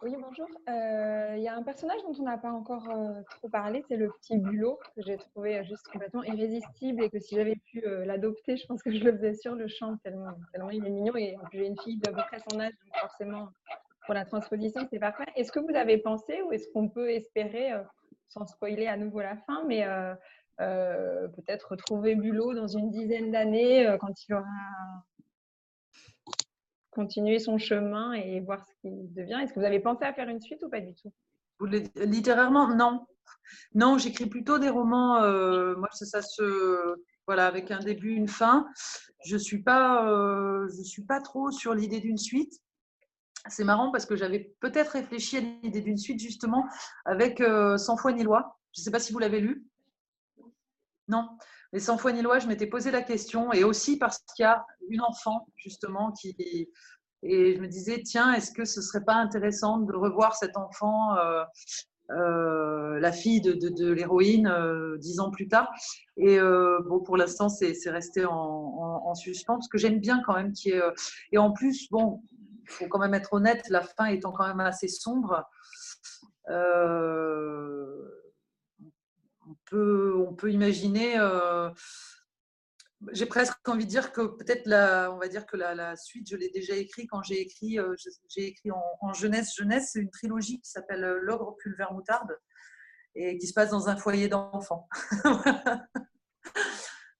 Oui, bonjour. Euh, il y a un personnage dont on n'a pas encore euh, trop parlé, c'est le petit bulot que j'ai trouvé juste complètement irrésistible et que si j'avais pu euh, l'adopter, je pense que je le faisais sur le champ tellement, tellement il est mignon et j'ai une fille d'à peu près son âge, donc forcément pour la transposition c'est parfait. Est-ce que vous avez pensé ou est-ce qu'on peut espérer, sans spoiler à nouveau la fin, mais peut-être retrouver Bulot dans une dizaine d'années quand il aura continuer son chemin et voir ce qu'il devient. Est-ce que vous avez pensé à faire une suite ou pas du tout? Littérairement, non. Non, j'écris plutôt des romans. Euh, moi, c'est ça se voilà avec un début, une fin. Je suis euh, suis pas trop sur l'idée d'une suite. C'est marrant parce que j'avais peut-être réfléchi à l'idée d'une suite justement avec euh, Sans foi ni loi. Je ne sais pas si vous l'avez lu. Non, mais sans foi ni loi, je m'étais posé la question, et aussi parce qu'il y a une enfant, justement, qui. Et je me disais, tiens, est-ce que ce serait pas intéressant de revoir cet enfant, euh, euh, la fille de, l'héroïne, euh, dix ans plus tard Et bon, pour l'instant, c'est resté en, en, suspens, parce que j'aime bien quand même qu'il y ait. Et en plus, bon, faut quand même être honnête, la fin étant quand même assez sombre. On peut, on peut imaginer. J'ai presque envie de dire que peut-être la, on va dire que la, suite, je l'ai déjà écrit quand j'ai écrit, euh, j'ai écrit en, jeunesse jeunesse, c'est une trilogie qui s'appelle euh, L'ogre pulvère moutarde et qui se passe dans un foyer d'enfants. [LAUGHS]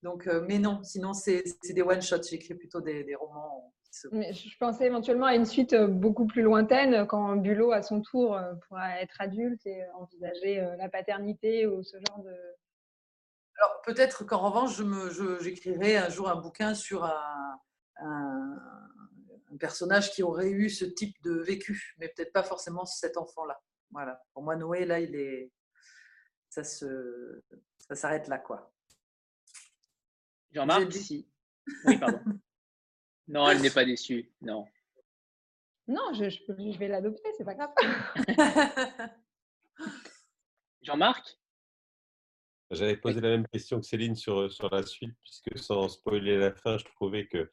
Donc, mais non, sinon c'est des one shots. J'écris plutôt des, romans Mais je pensais éventuellement à une suite beaucoup plus lointaine quand Bulot, à son tour, pourra être adulte et envisager la paternité ou ce genre de. Alors peut-être qu'en revanche, j'écrirai je, un jour un bouquin sur un, un personnage qui aurait eu ce type de vécu, mais peut-être pas forcément cet enfant-là. Voilà. Pour moi, Noé, là, il est, ça se, ça s'arrête là, quoi. Jean-Marc, si. Oui, pardon. [LAUGHS] non, elle n'est pas déçue. Non. Non, je, je, vais l'adopter, c'est pas grave. [LAUGHS] Jean-Marc? J'avais posé la même question que Céline sur, sur la suite, puisque sans spoiler la fin, je trouvais que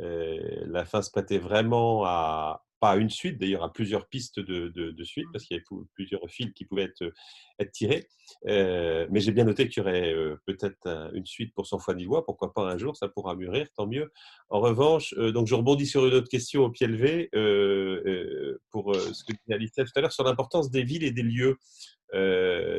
euh, la fin se prêtait vraiment à, pas à une suite, d'ailleurs à plusieurs pistes de, de, suite, parce qu'il y avait plusieurs fils qui pouvaient être, être tirés. Euh, mais j'ai bien noté qu'il y aurait euh, peut-être une suite pour Sans foi ni loi, pourquoi pas un jour, ça pourra mûrir, tant mieux. En revanche, donc je rebondis sur une autre question au pied levé, pour ce que disait Alice tout à l'heure, sur l'importance des villes et des lieux.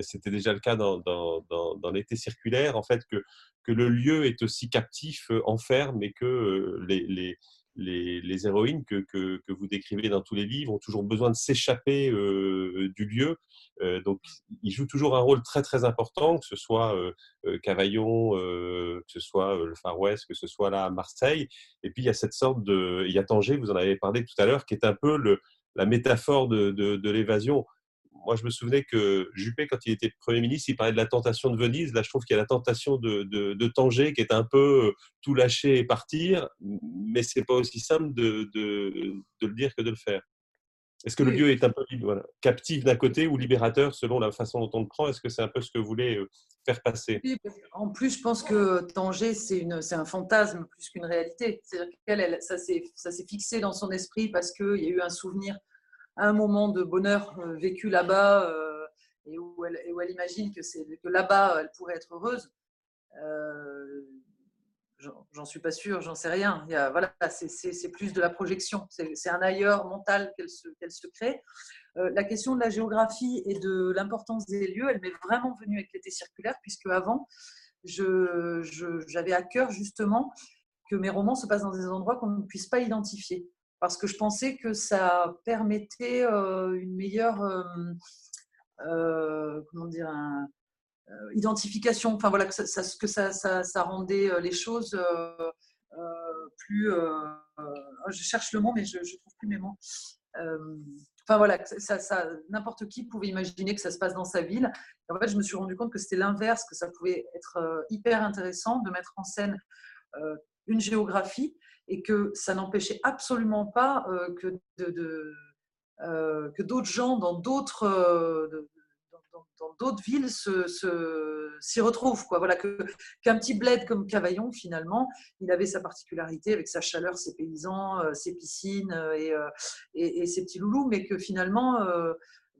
C'était déjà le cas dans, dans, dans, dans l'été circulaire, en fait, que que le lieu est aussi captif, enferme, et que les, les, les, les héroïnes que, que, que, vous décrivez dans tous les livres ont toujours besoin de s'échapper euh, du lieu. donc, ils jouent toujours un rôle très très important, que ce soit Cavaillon, que ce soit le Far West, que ce soit là à Marseille. Et puis, il y a cette sorte de. Il y a Tanger, vous en avez parlé tout à l'heure, qui est un peu le, la métaphore de, de, de l'évasion moi, je me souvenais que Juppé, quand il était Premier ministre, il parlait de la tentation de Venise. Là, je trouve qu'il y a la tentation de, de, Tanger, qui est un peu euh, tout lâcher et partir, mais c'est pas aussi simple de, de, le dire que de le faire. Est-ce que le lieu est un peu captif d'un côté ou libérateur selon la façon dont on le prend? Est-ce que c'est un peu ce que vous voulez euh, faire passer? En plus, je pense que Tanger, c'est un fantasme plus qu'une réalité. C'est-à-dire qu'elle, ça s'est fixé dans son esprit parce qu'il y a eu un souvenir un moment de bonheur euh, vécu là-bas euh, et, où elle, imagine que, que là-bas, elle pourrait être heureuse. Euh, j'en suis pas sûre, j'en sais rien. Il voilà, c'est plus de la projection. C'est un ailleurs mental qu'elle se, se, crée. la question de la géographie et de l'importance des lieux, elle m'est vraiment venue avec l'été circulaire, puisque avant, j'avais à cœur justement que mes romans se passent dans des endroits qu'on ne puisse pas identifier parce que je pensais que ça permettait euh, une meilleure euh, euh, identification. Enfin voilà, que ça, que ça, rendait les choses plus. je cherche le mot, mais je ne trouve plus mes mots. Enfin voilà, n'importe qui pouvait imaginer que ça se passe dans sa ville. en fait, je me suis rendu compte que c'était l'inverse, que ça pouvait être hyper intéressant de mettre en scène une géographie et que ça n'empêchait absolument pas euh, euh, que d'autres gens dans d'autres euh, dans, d'autres villes s'y retrouvent. Quoi. Voilà, que, qu'un petit bled comme Cavaillon, finalement, il avait sa particularité avec sa chaleur, ses paysans, ses piscines et, ses petits loulous, mais que finalement,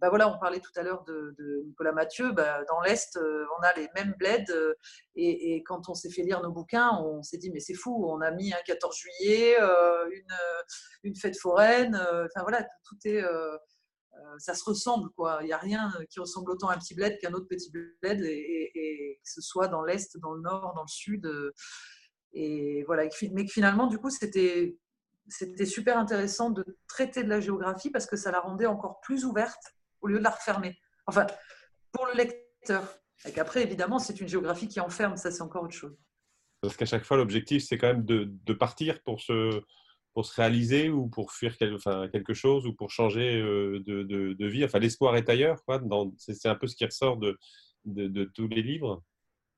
bah voilà, on parlait tout à l'heure de, Nicolas Mathieu. Bah, dans l'Est, euh, on a les mêmes bleds. Euh, et, quand on s'est fait lire nos bouquins, on s'est dit, mais c'est fou, on a mis un 14 juillet, euh, une, fête foraine. Enfin voilà, tout est. ça se ressemble, quoi. Il n'y a rien qui ressemble autant à un petit bled qu'un autre petit bled, et, que ce soit dans l'Est, dans le Nord, dans le Sud. et voilà. Mais finalement, du coup, c'était c'était super intéressant de traiter de la géographie parce que ça la rendait encore plus ouverte au lieu de la refermer. Enfin, pour le lecteur. Et qu'après, évidemment, c'est une géographie qui enferme, ça c'est encore autre chose. Parce qu'à chaque fois, l'objectif, c'est quand même de, partir pour se, pour se réaliser ou pour fuir quelque chose ou pour changer euh, de, vie. Enfin, l'espoir est ailleurs. C'est un peu ce qui ressort de, de, tous les livres.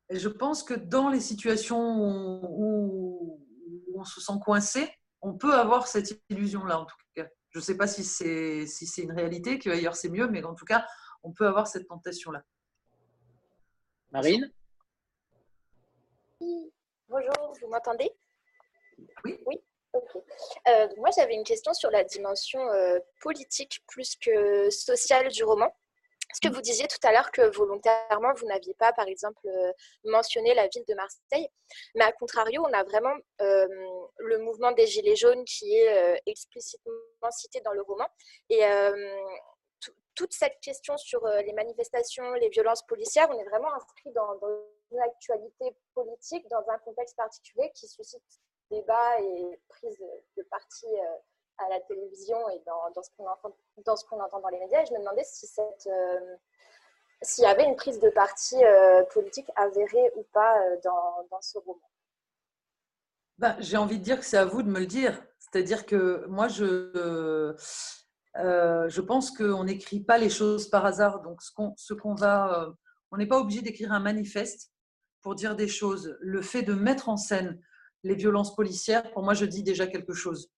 Et je pense que dans les situations où, où on se sent coincé, on peut avoir cette illusion-là, en tout cas. Je ne sais pas si c'est si c'est une réalité, qu'ailleurs c'est mieux, mais en tout cas, on peut avoir cette tentation-là. Marine? Bonjour, vous m'entendez? Oui. Oui, ok. Euh, moi, j'avais une question sur la dimension euh, politique plus que sociale du roman. Ce que vous disiez tout à l'heure que volontairement, vous n'aviez pas, par exemple, euh, mentionné la ville de Marseille? Mais à contrario, on a vraiment euh, le mouvement des Gilets jaunes qui est euh, explicitement cité dans le roman. Et toute cette question sur les manifestations, les violences policières, on est vraiment inscrit dans, dans une actualité politique, dans un contexte particulier qui suscite débat et prise de parti à la télévision et dans, dans ce qu'on entend, dans ce qu'on les médias. Et je me demandais si cette s'il y avait une prise de parti politique avérée ou pas dans, dans ce roman. Ben, J'ai envie de dire que c'est à vous de me le dire. C'est-à-dire que moi, je, euh, je pense qu'on n'écrit pas les choses par hasard. Donc, ce qu'on va, euh, on n'est pas obligé d'écrire un manifeste pour dire des choses. Le fait de mettre en scène les violences policières, pour moi, je dis déjà quelque chose.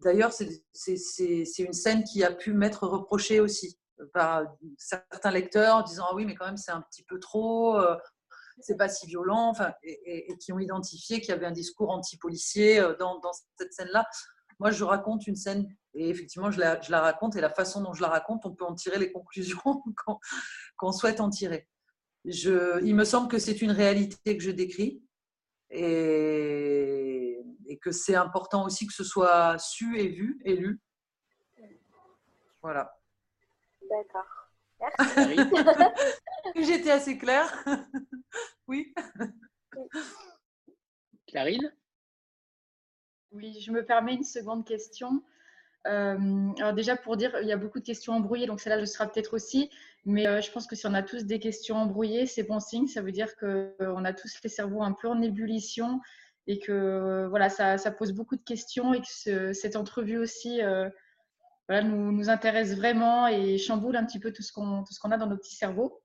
D'ailleurs, c'est une scène qui a pu m'être reprochée aussi par certains lecteurs, disant ah oui, mais quand même c'est un petit peu trop, euh, c'est pas si violent, enfin, et, qui ont identifié qu'il y avait un discours anti-policier dans, dans cette scène-là. Moi, je raconte une scène et effectivement, je la, raconte et la façon dont je la raconte, on peut en tirer les conclusions [LAUGHS] qu'on souhaite en tirer. Il me semble que c'est une réalité que je décris et, et que c'est important aussi que ce soit su et vu et lu. Voilà. D'accord. Merci. [LAUGHS] J'étais assez claire. [LAUGHS] oui. Clarine? Oui, je me permets une seconde question. Euh, alors déjà pour dire, il y a beaucoup de questions embrouillées, donc celle-là le sera peut-être aussi. Mais euh, je pense que si on a tous des questions embrouillées, c'est bon signe. Ça veut dire qu'on euh, a tous les cerveaux un peu en ébullition et que voilà, ça, pose beaucoup de questions et que cette entrevue aussi voilà, nous, intéresse vraiment et chamboule un petit peu tout ce qu'on a dans nos petits cerveaux.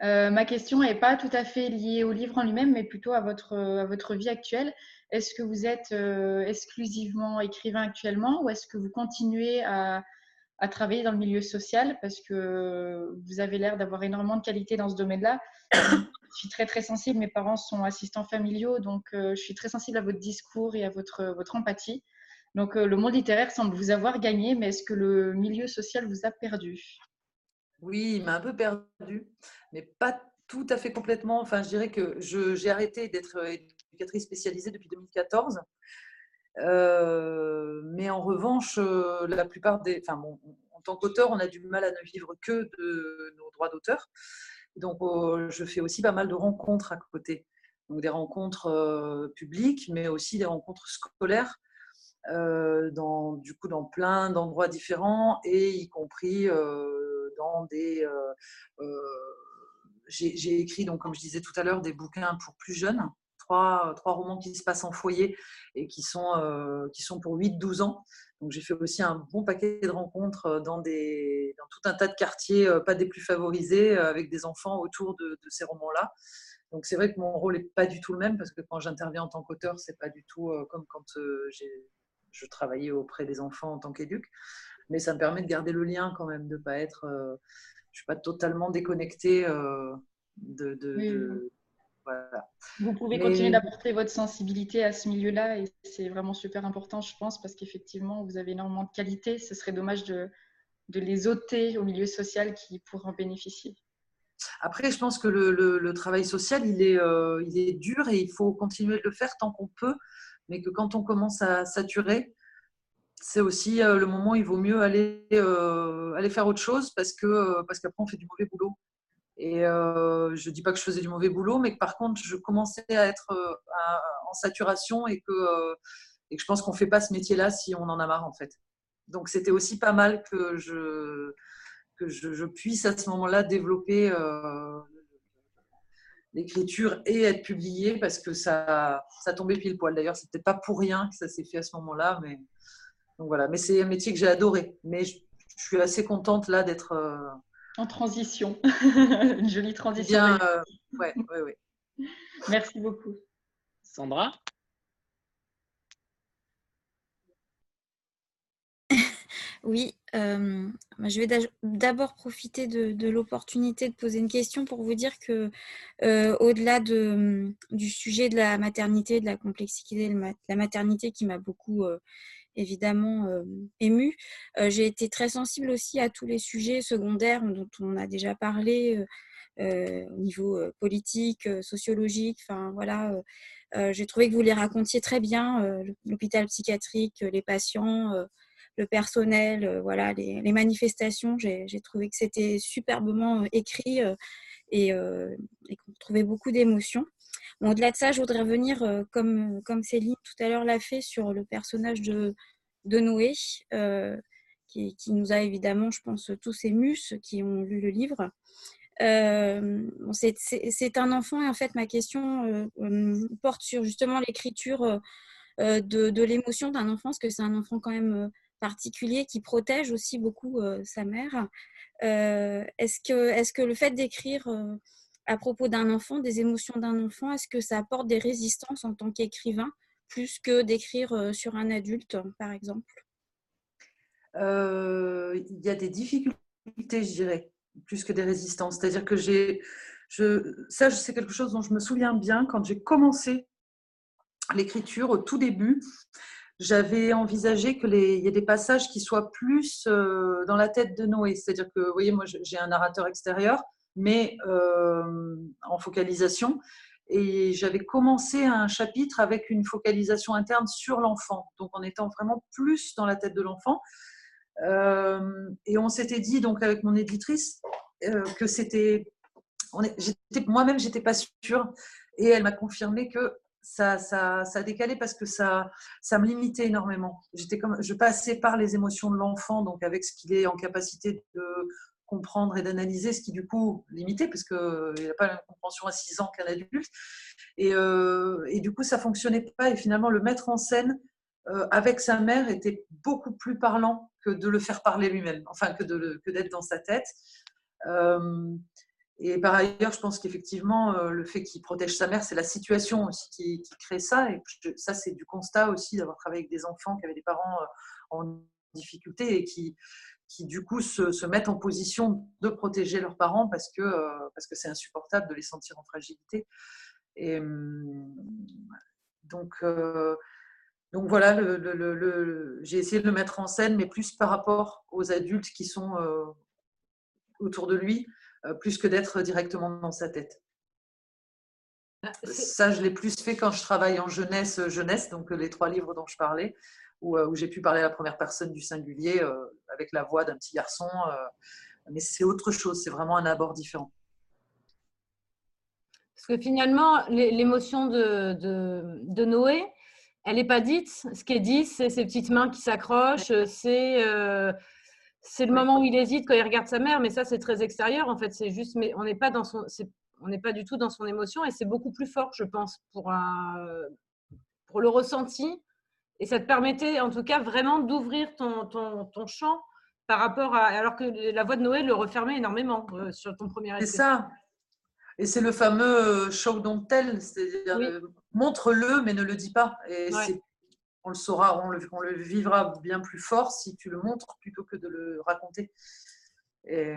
ma question n'est pas tout à fait liée au livre en lui-même, mais plutôt à votre, à votre vie actuelle. Est-ce que vous êtes euh, exclusivement écrivain actuellement ou est-ce que vous continuez à, travailler dans le milieu social parce que vous avez l'air d'avoir énormément de qualité dans ce domaine-là Je suis très très sensible, mes parents sont assistants familiaux, donc euh, je suis très sensible à votre discours et à votre, votre empathie. Donc euh, le monde littéraire semble vous avoir gagné, mais est-ce que le milieu social vous a perdu? Oui, il m'a un peu perdu, mais pas tout à fait complètement. Enfin, je dirais que j'ai arrêté d'être éducatrice spécialisée depuis 2014. Euh, mais en revanche, euh, la plupart des. Enfin, en tant qu'auteur, on a du mal à ne vivre que de nos droits d'auteur. Donc, euh, je fais aussi pas mal de rencontres à côté. Donc, des rencontres publiques, mais aussi des rencontres scolaires, dans, du coup, dans plein d'endroits différents, et y compris dans des. J'ai écrit, donc, comme je disais tout à l'heure, des bouquins pour plus jeunes trois, romans qui se passent en foyer et qui sont, euh, qui sont pour 8-12 ans. Donc j'ai fait aussi un bon paquet de rencontres euh, dans, des, dans tout un tas de quartiers, euh, pas des plus favorisés, avec des enfants autour de, ces romans-là. Donc c'est vrai que mon rôle n'est pas du tout le même parce que quand j'interviens en tant qu'auteur, c'est pas du tout comme quand je travaillais auprès des enfants en tant qu'éduc. Mais ça me permet de garder le lien quand même, de pas être, je suis pas totalement déconnectée de, de, vous pouvez continuer d'apporter votre sensibilité à ce milieu-là et c'est vraiment super important, je pense, parce qu'effectivement, vous avez énormément de qualités. Ce serait dommage de, de les ôter au milieu social qui pourrait en bénéficier. Après, je pense que le, travail social, il est, euh, il est dur et il faut continuer de le faire tant qu'on peut, mais que quand on commence à saturer, c'est aussi euh, le moment où il vaut mieux aller, euh, aller faire autre chose parce que parce qu'après on fait du mauvais boulot. Et euh, je ne dis pas que je faisais du mauvais boulot, mais que par contre, je commençais à être euh, en saturation et que, euh, et que je pense qu'on ne fait pas ce métier-là si on en a marre, en fait. Donc, c'était aussi pas mal que je, puisse à ce moment-là développer l'écriture et être publié parce que ça, ça tombait pile poil. D'ailleurs, c'était pas pour rien que ça s'est fait à ce moment-là. Mais, donc voilà. c'est un métier que j'ai adoré. Mais je, suis assez contente là d'être en transition. [LAUGHS] Une jolie transition. Bien, euh, ouais, ouais, ouais. [LAUGHS] Merci beaucoup. Sandra? [LAUGHS] Oui, euh, je vais d'abord profiter de, l'opportunité de poser une question pour vous dire que, euh, au-delà de, du sujet de la maternité, de la complexité de la maternité qui m'a beaucoup évidemment euh, émue. Euh, j'ai été très sensible aussi à tous les sujets secondaires dont on a déjà parlé euh, au niveau politique, sociologique. Enfin voilà, j'ai trouvé que vous les racontiez très bien, l'hôpital psychiatrique, les patients le personnel, voilà, les, manifestations. J'ai trouvé que c'était superbement écrit et qu'on trouvait beaucoup d'émotions. Au-delà de ça, je voudrais revenir, comme, comme Céline tout à l'heure l'a fait, sur le personnage de, de Noé, qui, qui, nous a évidemment, je pense, tous émus, ceux qui ont lu le livre. Euh, c'est un enfant et en fait ma question euh, euh, porte sur justement l'écriture de, de l'émotion d'un enfant parce que c'est un enfant quand même particulier qui protège aussi beaucoup sa mère. est-ce que, est que le fait d'écrire à propos d'un enfant, des émotions d'un enfant, est-ce que ça apporte des résistances en tant qu'écrivain plus que d'écrire sur un adulte, par exemple? Il y a des difficultés, je dirais plus que des résistances. C'est-à-dire que j'ai, je, ça, c'est quelque chose dont je me souviens bien quand j'ai commencé l'écriture au tout début. J'avais envisagé qu'il y ait des passages qui soient plus euh, dans la tête de Noé. C'est-à-dire que, vous voyez, moi, j'ai un narrateur extérieur, mais euh, en focalisation. Et j'avais commencé un chapitre avec une focalisation interne sur l'enfant, donc en étant vraiment plus dans la tête de l'enfant. Euh, et on s'était dit, donc avec mon éditrice, euh, que c'était. Moi-même, j'étais pas sûre. Et elle m'a confirmé que ça, ça, ça, a décalé parce que ça, ça me limitait énormément. J'étais comme, je passais par les émotions de l'enfant, donc avec ce qu'il est en capacité de comprendre et d'analyser, ce qui du coup limitait, parce qu'il n'a pas la compréhension à 6 ans qu'un adulte. Et, euh, et, du coup, ça fonctionnait pas. Et finalement, le mettre en scène avec sa mère était beaucoup plus parlant que de le faire parler lui-même, enfin que, d'être dans sa tête. Euh, et par ailleurs, je pense qu'effectivement, euh, le fait qu'il protège sa mère, c'est la situation aussi qui, crée ça. Et ça, c'est du constat aussi d'avoir travaillé avec des enfants qui avaient des parents euh, en difficulté et qui, qui du coup se, mettent en position de protéger leurs parents parce que parce que c'est insupportable de les sentir en fragilité. Et hum, donc donc voilà, le, j'ai essayé de le mettre en scène, mais plus par rapport aux adultes qui sont euh, autour de lui, euh, plus que d'être directement dans sa tête. Ah, Ça, je l'ai plus fait quand je travaille en jeunesse, euh, jeunesse, donc les trois livres dont je parlais, où, j'ai pu parler à la première personne du singulier avec la voix d'un petit garçon. mais c'est autre chose, c'est vraiment un abord différent. Parce que finalement, l'émotion de, de Noé, elle n'est pas dite. Ce qui est dit, c'est ses petites mains qui s'accrochent, c'est euh, le moment où il hésite quand il regarde sa mère, mais ça c'est très extérieur en fait. C'est juste, mais on n'est pas dans son, on n'est pas du tout dans son émotion et c'est beaucoup plus fort, je pense, pour un, pour le ressenti. Et ça te permettait, en tout cas, vraiment d'ouvrir ton, ton, ton, champ par rapport à, alors que la voix de Noël le refermait énormément euh, sur ton premier essai. C'est ça. Et c'est le fameux euh, show don't tell, c'est-à-dire euh, montre-le mais ne le dis pas. Et on le saura, on le, on le, vivra bien plus fort si tu le montres plutôt que de le raconter. Et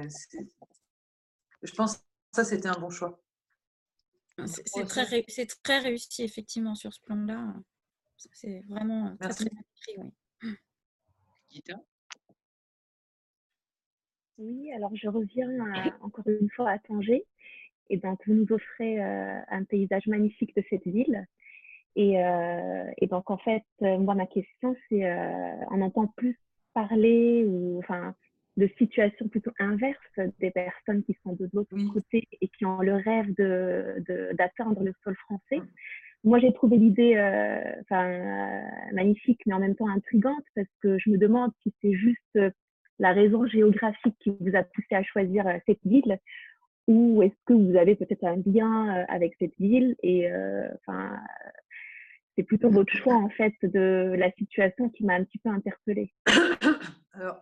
je pense que ça, c'était un bon choix. C'est très, très, réussi, effectivement, sur ce plan-là. C'est vraiment très, très bien écrit. Oui. Oui, alors je reviens encore une fois à Tanger et donc vous nous offrez euh, un paysage magnifique de cette ville. Et, euh, et donc en fait, euh, moi ma question c'est, on entend plus parler ou enfin de situations plutôt inverses des personnes qui sont de l'autre côté et qui ont le rêve de, d'atteindre le sol français. Mmh. Moi, j'ai trouvé l'idée enfin, magnifique, mais en même temps intrigante, parce que je me demande si c'est juste la raison géographique qui vous a poussé à choisir cette ville, ou est-ce que vous avez peut-être un lien euh, avec cette ville et euh, c'est plutôt votre choix en fait de la situation qui m'a un petit peu interpellée. [COUGHS] Alors,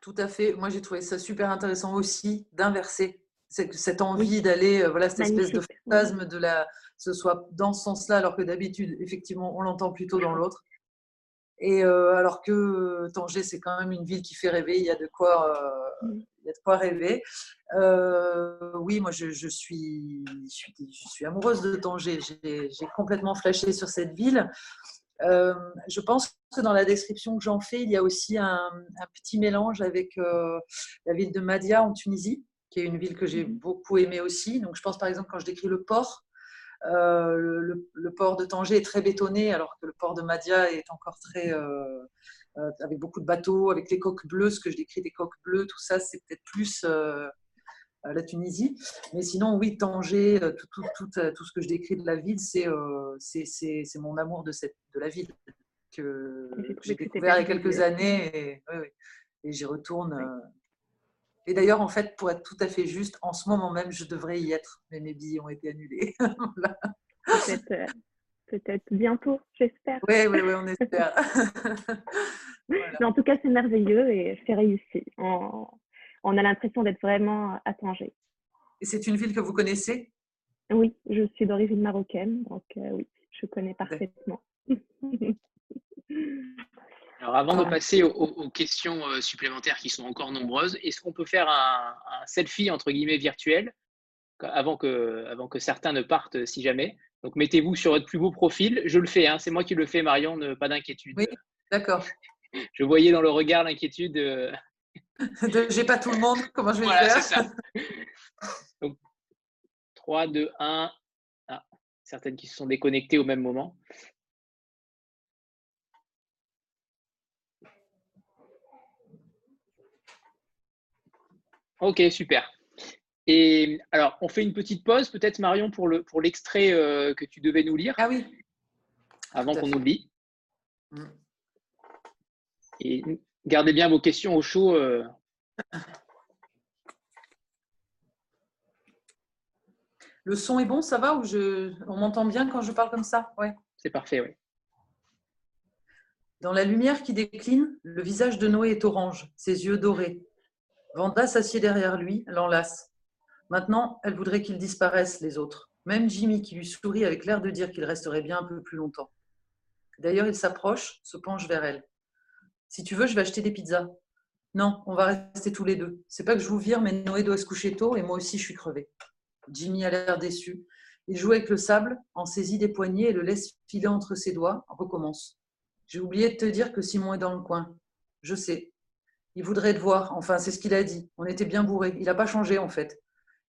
tout à fait. Moi, j'ai trouvé ça super intéressant aussi d'inverser cette envie d'aller, euh, voilà, cette espèce de fantasme de la, ce soit dans ce sens-là, alors que d'habitude, effectivement, on l'entend plutôt dans l'autre. Et alors que Tanger, c'est quand même une ville qui fait rêver, il y a de quoi, mmh de quoi rêver. Euh, oui, moi, je, suis, je, suis, amoureuse de Tanger. J'ai complètement flashé sur cette ville. Euh, je pense que dans la description que j'en fais, il y a aussi un, petit mélange avec euh, la ville de Madia en Tunisie, qui est une ville que j'ai mmh. beaucoup aimée aussi. Donc, je pense par exemple quand je décris le port, le, le, port de Tanger est très bétonné, alors que le port de Madia est encore très euh, avec beaucoup de bateaux, avec les coques bleues, ce que je décris des coques bleues, tout ça, c'est peut-être plus, euh, la Tunisie. Mais sinon, oui, Tanger, tout, tout, tout, ce que je décris de la ville, c'est c'est mon amour de, cette, de la ville que j'ai découvert il y a quelques années et, et j'y retourne. Et d'ailleurs, en fait, pour être tout à fait juste, en ce moment même, je devrais y être, mais mes billets ont été annulés. [LAUGHS] Peut-être bientôt, j'espère. Oui, oui, oui, on espère. [LAUGHS] Mais en tout cas, c'est merveilleux et c'est réussi. On, on a l'impression d'être vraiment à Tanger. Et c'est une ville que vous connaissez? Oui, je suis d'origine marocaine, donc euh, oui, je connais parfaitement. [LAUGHS] Alors avant de passer aux, questions euh, supplémentaires qui sont encore nombreuses, est-ce qu'on peut faire un, un, selfie entre guillemets virtuel avant que, avant que certains ne partent si jamais? Donc, mettez-vous sur votre plus beau profil. Je le fais, hein. c'est moi qui le fais, Marion, pas d'inquiétude. Oui, d'accord. [LAUGHS] Je voyais dans le regard l'inquiétude. Euh, [LAUGHS] j'ai pas tout le monde, comment je vais voilà, faire? ça. [LAUGHS] Donc, 3, 2, 1. Ah, certaines qui se sont déconnectées au même moment. Ok, super. Et alors, on fait une petite pause, peut-être Marion, pour le pour l'extrait euh, que tu devais nous lire. Ah oui. Avant qu'on oublie. Mm. Et gardez bien vos questions au chaud. Euh. Le son est bon, ça va ou je... on m'entend bien quand je parle comme ça? Ouais. C'est parfait, oui. Dans la lumière qui décline, le visage de Noé est orange, ses yeux dorés. Vanda s'assied derrière lui, l'enlace. Maintenant, elle voudrait qu'ils disparaissent, les autres. Même Jimmy, qui lui sourit avec l'air de dire qu'il resterait bien un peu plus longtemps. D'ailleurs, il s'approche, se penche vers elle. Si tu veux, je vais acheter des pizzas. Non, on va rester tous les deux. C'est pas que je vous vire, mais Noé doit se coucher tôt et moi aussi je suis crevée. Jimmy a l'air déçu. Il joue avec le sable, en saisit des poignets et le laisse filer entre ses doigts. recommence. J'ai oublié de te dire que Simon est dans le coin. Je sais. Il voudrait te voir. Enfin, c'est ce qu'il a dit. On était bien bourrés. Il n'a pas changé en fait.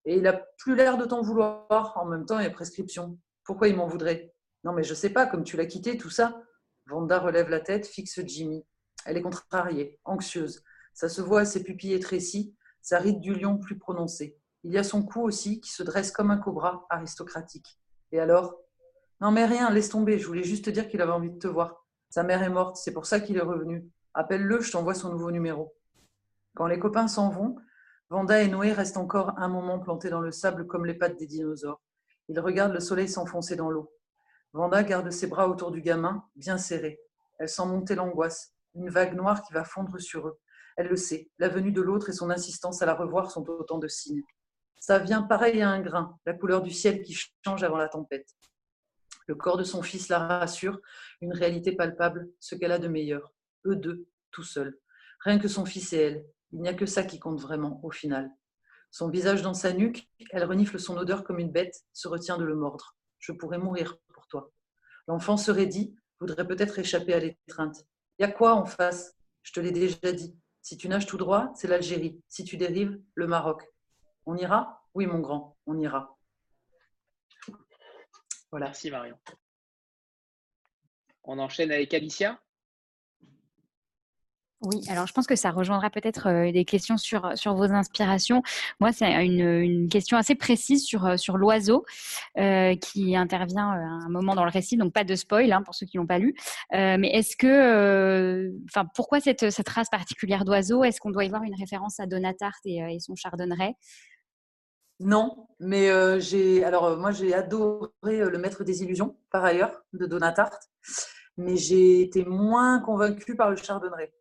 Et il n'a plus l'air de t'en vouloir. En même temps, il y a prescription. Pourquoi il m'en voudrait? Non, mais je sais pas, comme tu l'as quitté, tout ça. Vanda relève la tête, fixe Jimmy. Elle est contrariée, anxieuse. Ça se voit à ses pupilles étrécies, sa ride du lion plus prononcée. Il y a son cou aussi qui se dresse comme un cobra aristocratique. Et alors? Non, mais rien, laisse tomber. Je voulais juste te dire qu'il avait envie de te voir. Sa mère est morte, c'est pour ça qu'il est revenu. Appelle-le, je t'envoie son nouveau numéro. Quand les copains s'en vont, Vanda et Noé restent encore un moment plantés dans le sable comme les pattes des dinosaures. Ils regardent le soleil s'enfoncer dans l'eau. Vanda garde ses bras autour du gamin, bien serrés. Elle sent monter l'angoisse, une vague noire qui va fondre sur eux. Elle le sait, la venue de l'autre et son insistance à la revoir sont autant de signes. Ça vient pareil à un grain, la couleur du ciel qui change avant la tempête. Le corps de son fils la rassure, une réalité palpable, ce qu'elle a de meilleur. Eux deux, tout seuls. Rien que son fils et elle, il n'y a que ça qui compte vraiment au final. Son visage dans sa nuque, elle renifle son odeur comme une bête, se retient de le mordre. Je pourrais mourir pour toi. L'enfant serait dit, voudrait peut-être échapper à l'étreinte. Y a quoi en face? Je te l'ai déjà dit. Si tu nages tout droit, c'est l'Algérie. Si tu dérives, le Maroc. On ira? Oui, mon grand, on ira. Voilà. Merci Marion. On enchaîne avec Alicia? Oui, alors je pense que ça rejoindra peut-être euh, des questions sur, sur vos inspirations. Moi, c'est une, question assez précise sur, euh, l'oiseau euh, qui intervient à un moment dans le récit, donc pas de spoil hein, pour ceux qui l'ont pas lu. mais est-ce que, enfin, pourquoi cette, cette race particulière d'oiseau? Est-ce qu'on doit y voir une référence à Donatarte et, et son chardonneret? Non, mais j'ai alors moi j'ai adoré le Maître des illusions par ailleurs de Donatarte, mais j'ai été moins convaincue par le chardonneret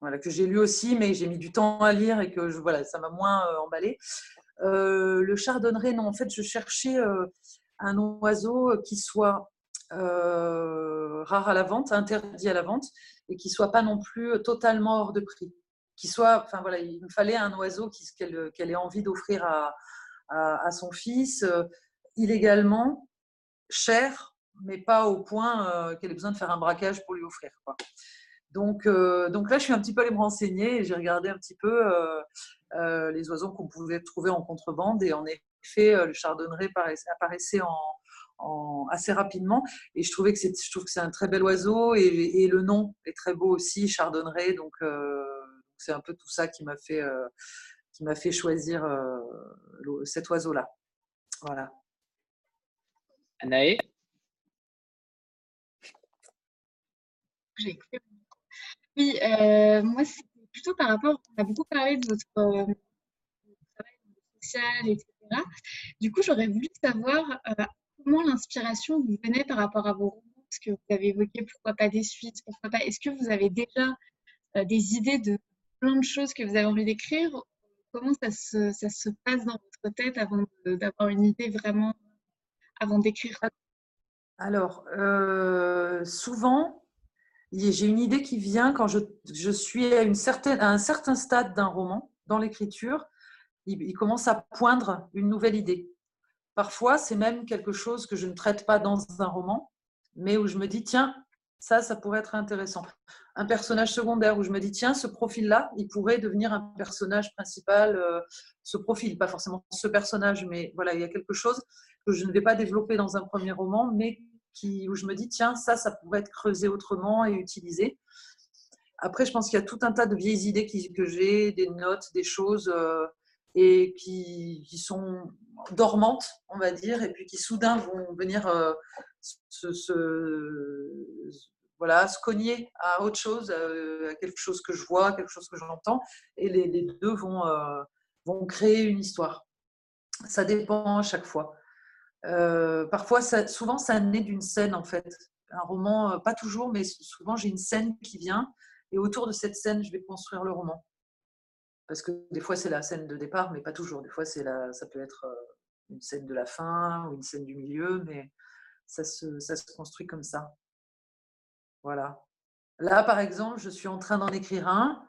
voilà, que j'ai lu aussi, mais j'ai mis du temps à lire et que je, voilà, ça m'a moins euh, emballé. Euh, le chardonneret, non, en fait, je cherchais euh, un oiseau qui soit rare à la vente, interdit à la vente, et qui soit pas non plus totalement hors de prix. Qui soit, enfin voilà, il me fallait un oiseau qu'elle ait envie d'offrir à, son fils, illégalement, cher, mais pas au point qu'elle ait besoin de faire un braquage pour lui offrir. Donc, euh, donc là, je suis un petit peu allée me renseigner et j'ai regardé un petit peu euh, euh, les oiseaux qu'on pouvait trouver en contrebande. Et en effet, le chardonneret apparaissait en, assez rapidement. Et je, trouvais que je trouve que c'est un très bel oiseau et, le nom est très beau aussi, chardonneret. Donc, c'est un peu tout ça qui m'a fait, qui m'a fait choisir cet oiseau-là. Voilà. Anaë? Oui, euh, moi, c'est plutôt par rapport, on a beaucoup parlé de votre euh, travail social, etc. Du coup, j'aurais voulu savoir euh, comment l'inspiration vous venait par rapport à vos romans, parce que vous avez évoqué pourquoi pas des suites, pourquoi pas. Est-ce que vous avez déjà des idées de plein de choses que vous avez envie d'écrire Comment ça se, ça se passe dans votre tête avant d'avoir une idée vraiment, avant d'écrire? Alors, souvent, j'ai une idée qui vient quand je, suis à, un certain stade d'un roman, dans l'écriture, il, commence à poindre une nouvelle idée. Parfois, c'est même quelque chose que je ne traite pas dans un roman, mais où je me dis, tiens, ça, ça pourrait être intéressant. Un personnage secondaire où je me dis, tiens, ce profil-là, il pourrait devenir un personnage principal, euh, ce profil, pas forcément ce personnage, mais voilà, il y a quelque chose que je ne vais pas développer dans un premier roman, mais où je me dis, tiens, ça, ça pourrait être creusé autrement et utilisé. Après, je pense qu'il y a tout un tas de vieilles idées que j'ai, des notes, des choses, euh, et qui, sont dormantes, on va dire, et puis qui soudain vont venir euh, se, voilà, se cogner à autre chose, euh, à quelque chose que je vois, quelque chose que j'entends, et les, deux vont, vont créer une histoire. Ça dépend à chaque fois. Euh, parfois, souvent, ça naît d'une scène, en fait. Un roman, euh, pas toujours, mais souvent, j'ai une scène qui vient, et autour de cette scène, je vais construire le roman. Parce que des fois, c'est la scène de départ, mais pas toujours. Des fois, la, ça peut être euh, une scène de la fin ou une scène du milieu, mais ça se, construit comme ça. Voilà. Là, par exemple, je suis en train d'en écrire un.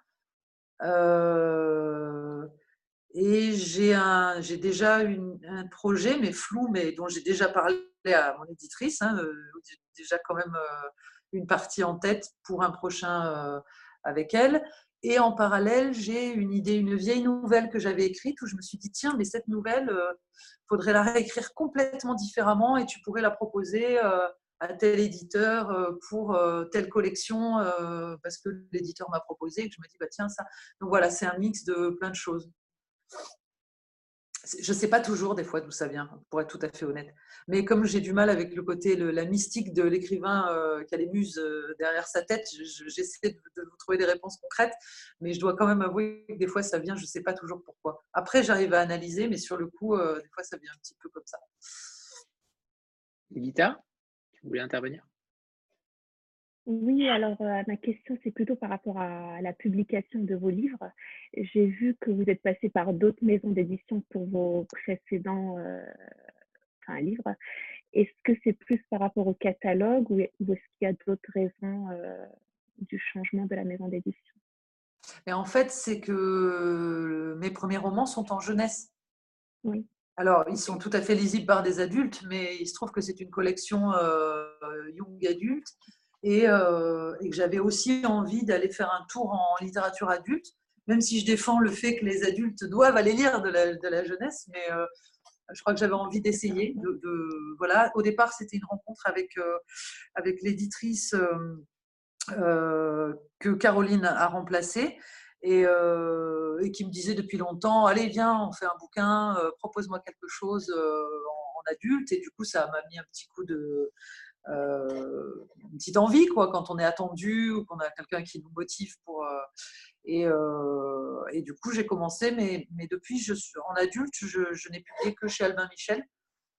Et j'ai déjà un projet, mais flou, mais dont j'ai déjà parlé à mon éditrice. Hein, euh, j'ai déjà quand même euh, une partie en tête pour un prochain euh, avec elle. Et en parallèle, j'ai une idée, une vieille nouvelle que j'avais écrite où je me suis dit, tiens, mais cette nouvelle, il faudrait la réécrire complètement différemment et tu pourrais la proposer à tel éditeur pour telle collection parce que l'éditeur m'a proposé et que je me dis, bah, tiens, ça. Donc voilà, c'est un mix de plein de choses. Je ne sais pas toujours des fois d'où ça vient, pour être tout à fait honnête. Mais comme j'ai du mal avec le côté, la mystique de l'écrivain euh, qui a les muses euh, derrière sa tête, j'essaie de, vous trouver des réponses concrètes. Mais je dois quand même avouer que des fois ça vient, je ne sais pas toujours pourquoi. Après, j'arrive à analyser, mais sur le coup, euh, des fois ça vient un petit peu comme ça. Tu voulais intervenir? Oui, alors euh, ma question, c'est plutôt par rapport à la publication de vos livres. J'ai vu que vous êtes passé par d'autres maisons d'édition pour vos précédents euh, livres. Est-ce que c'est plus par rapport au catalogue ou, est-ce qu'il y a d'autres raisons euh, du changement de la maison d'édition? Et en fait, c'est que mes premiers romans sont en jeunesse. Oui. Alors, ils sont tout à fait lisibles par des adultes, mais il se trouve que c'est une collection young adulte euh, et, que j'avais aussi envie d'aller faire un tour en littérature adulte, même si je défends le fait que les adultes doivent aller lire de la, jeunesse, mais euh, je crois que j'avais envie d'essayer. De, voilà. Au départ, c'était une rencontre avec, euh, avec l'éditrice que Caroline a remplacée. Et, qui me disait depuis longtemps, allez, viens, on fait un bouquin, propose-moi quelque chose en, adulte. Et du coup, ça m'a mis un petit coup de, euh, une petite envie quoi, quand on est attendu ou qu'on a quelqu'un qui nous motive pour. Euh, et, euh, et, du coup, j'ai commencé, mais, mais depuis, je suis, en adulte, je, je n'ai publié que chez Albin Michel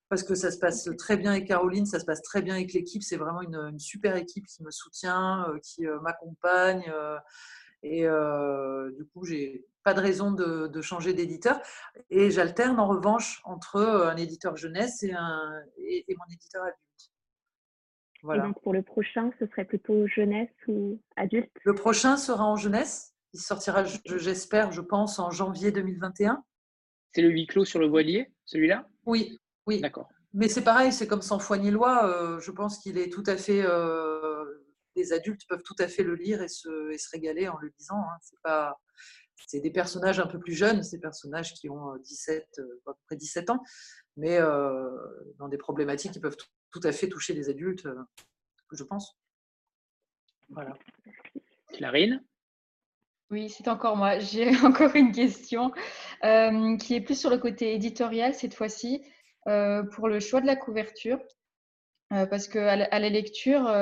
parce que ça se passe très bien avec Caroline, ça se passe très bien avec l'équipe. C'est vraiment une, une, super équipe qui me soutient, qui m'accompagne. et du coup, j'ai pas de raison de, de changer d'éditeur. Et j'alterne en revanche entre un éditeur jeunesse et, un, et mon éditeur adulte. Et donc pour le prochain, ce serait plutôt jeunesse ou adulte? Le prochain sera en jeunesse. Il sortira, j'espère, je pense, en janvier 2021. C'est le huis clos sur le voilier, celui-là? Oui, oui. D'accord. Mais c'est pareil, c'est comme sans foi ni loi. Euh, je pense qu'il est tout à fait. Euh, les adultes peuvent tout à fait le lire et se, et se régaler en le lisant. Hein. C'est pas. C'est des personnages un peu plus jeunes, ces personnages qui ont 17, euh, à peu près 17 ans, mais dans des problématiques qui peuvent tout à fait toucher les adultes, euh, je pense. Voilà. Clarine? Oui, c'est encore moi. [LAUGHS] J'ai encore une question euh, qui est plus sur le côté éditorial cette fois-ci, euh, pour le choix de la couverture. Euh, parce qu'à la, à la lecture,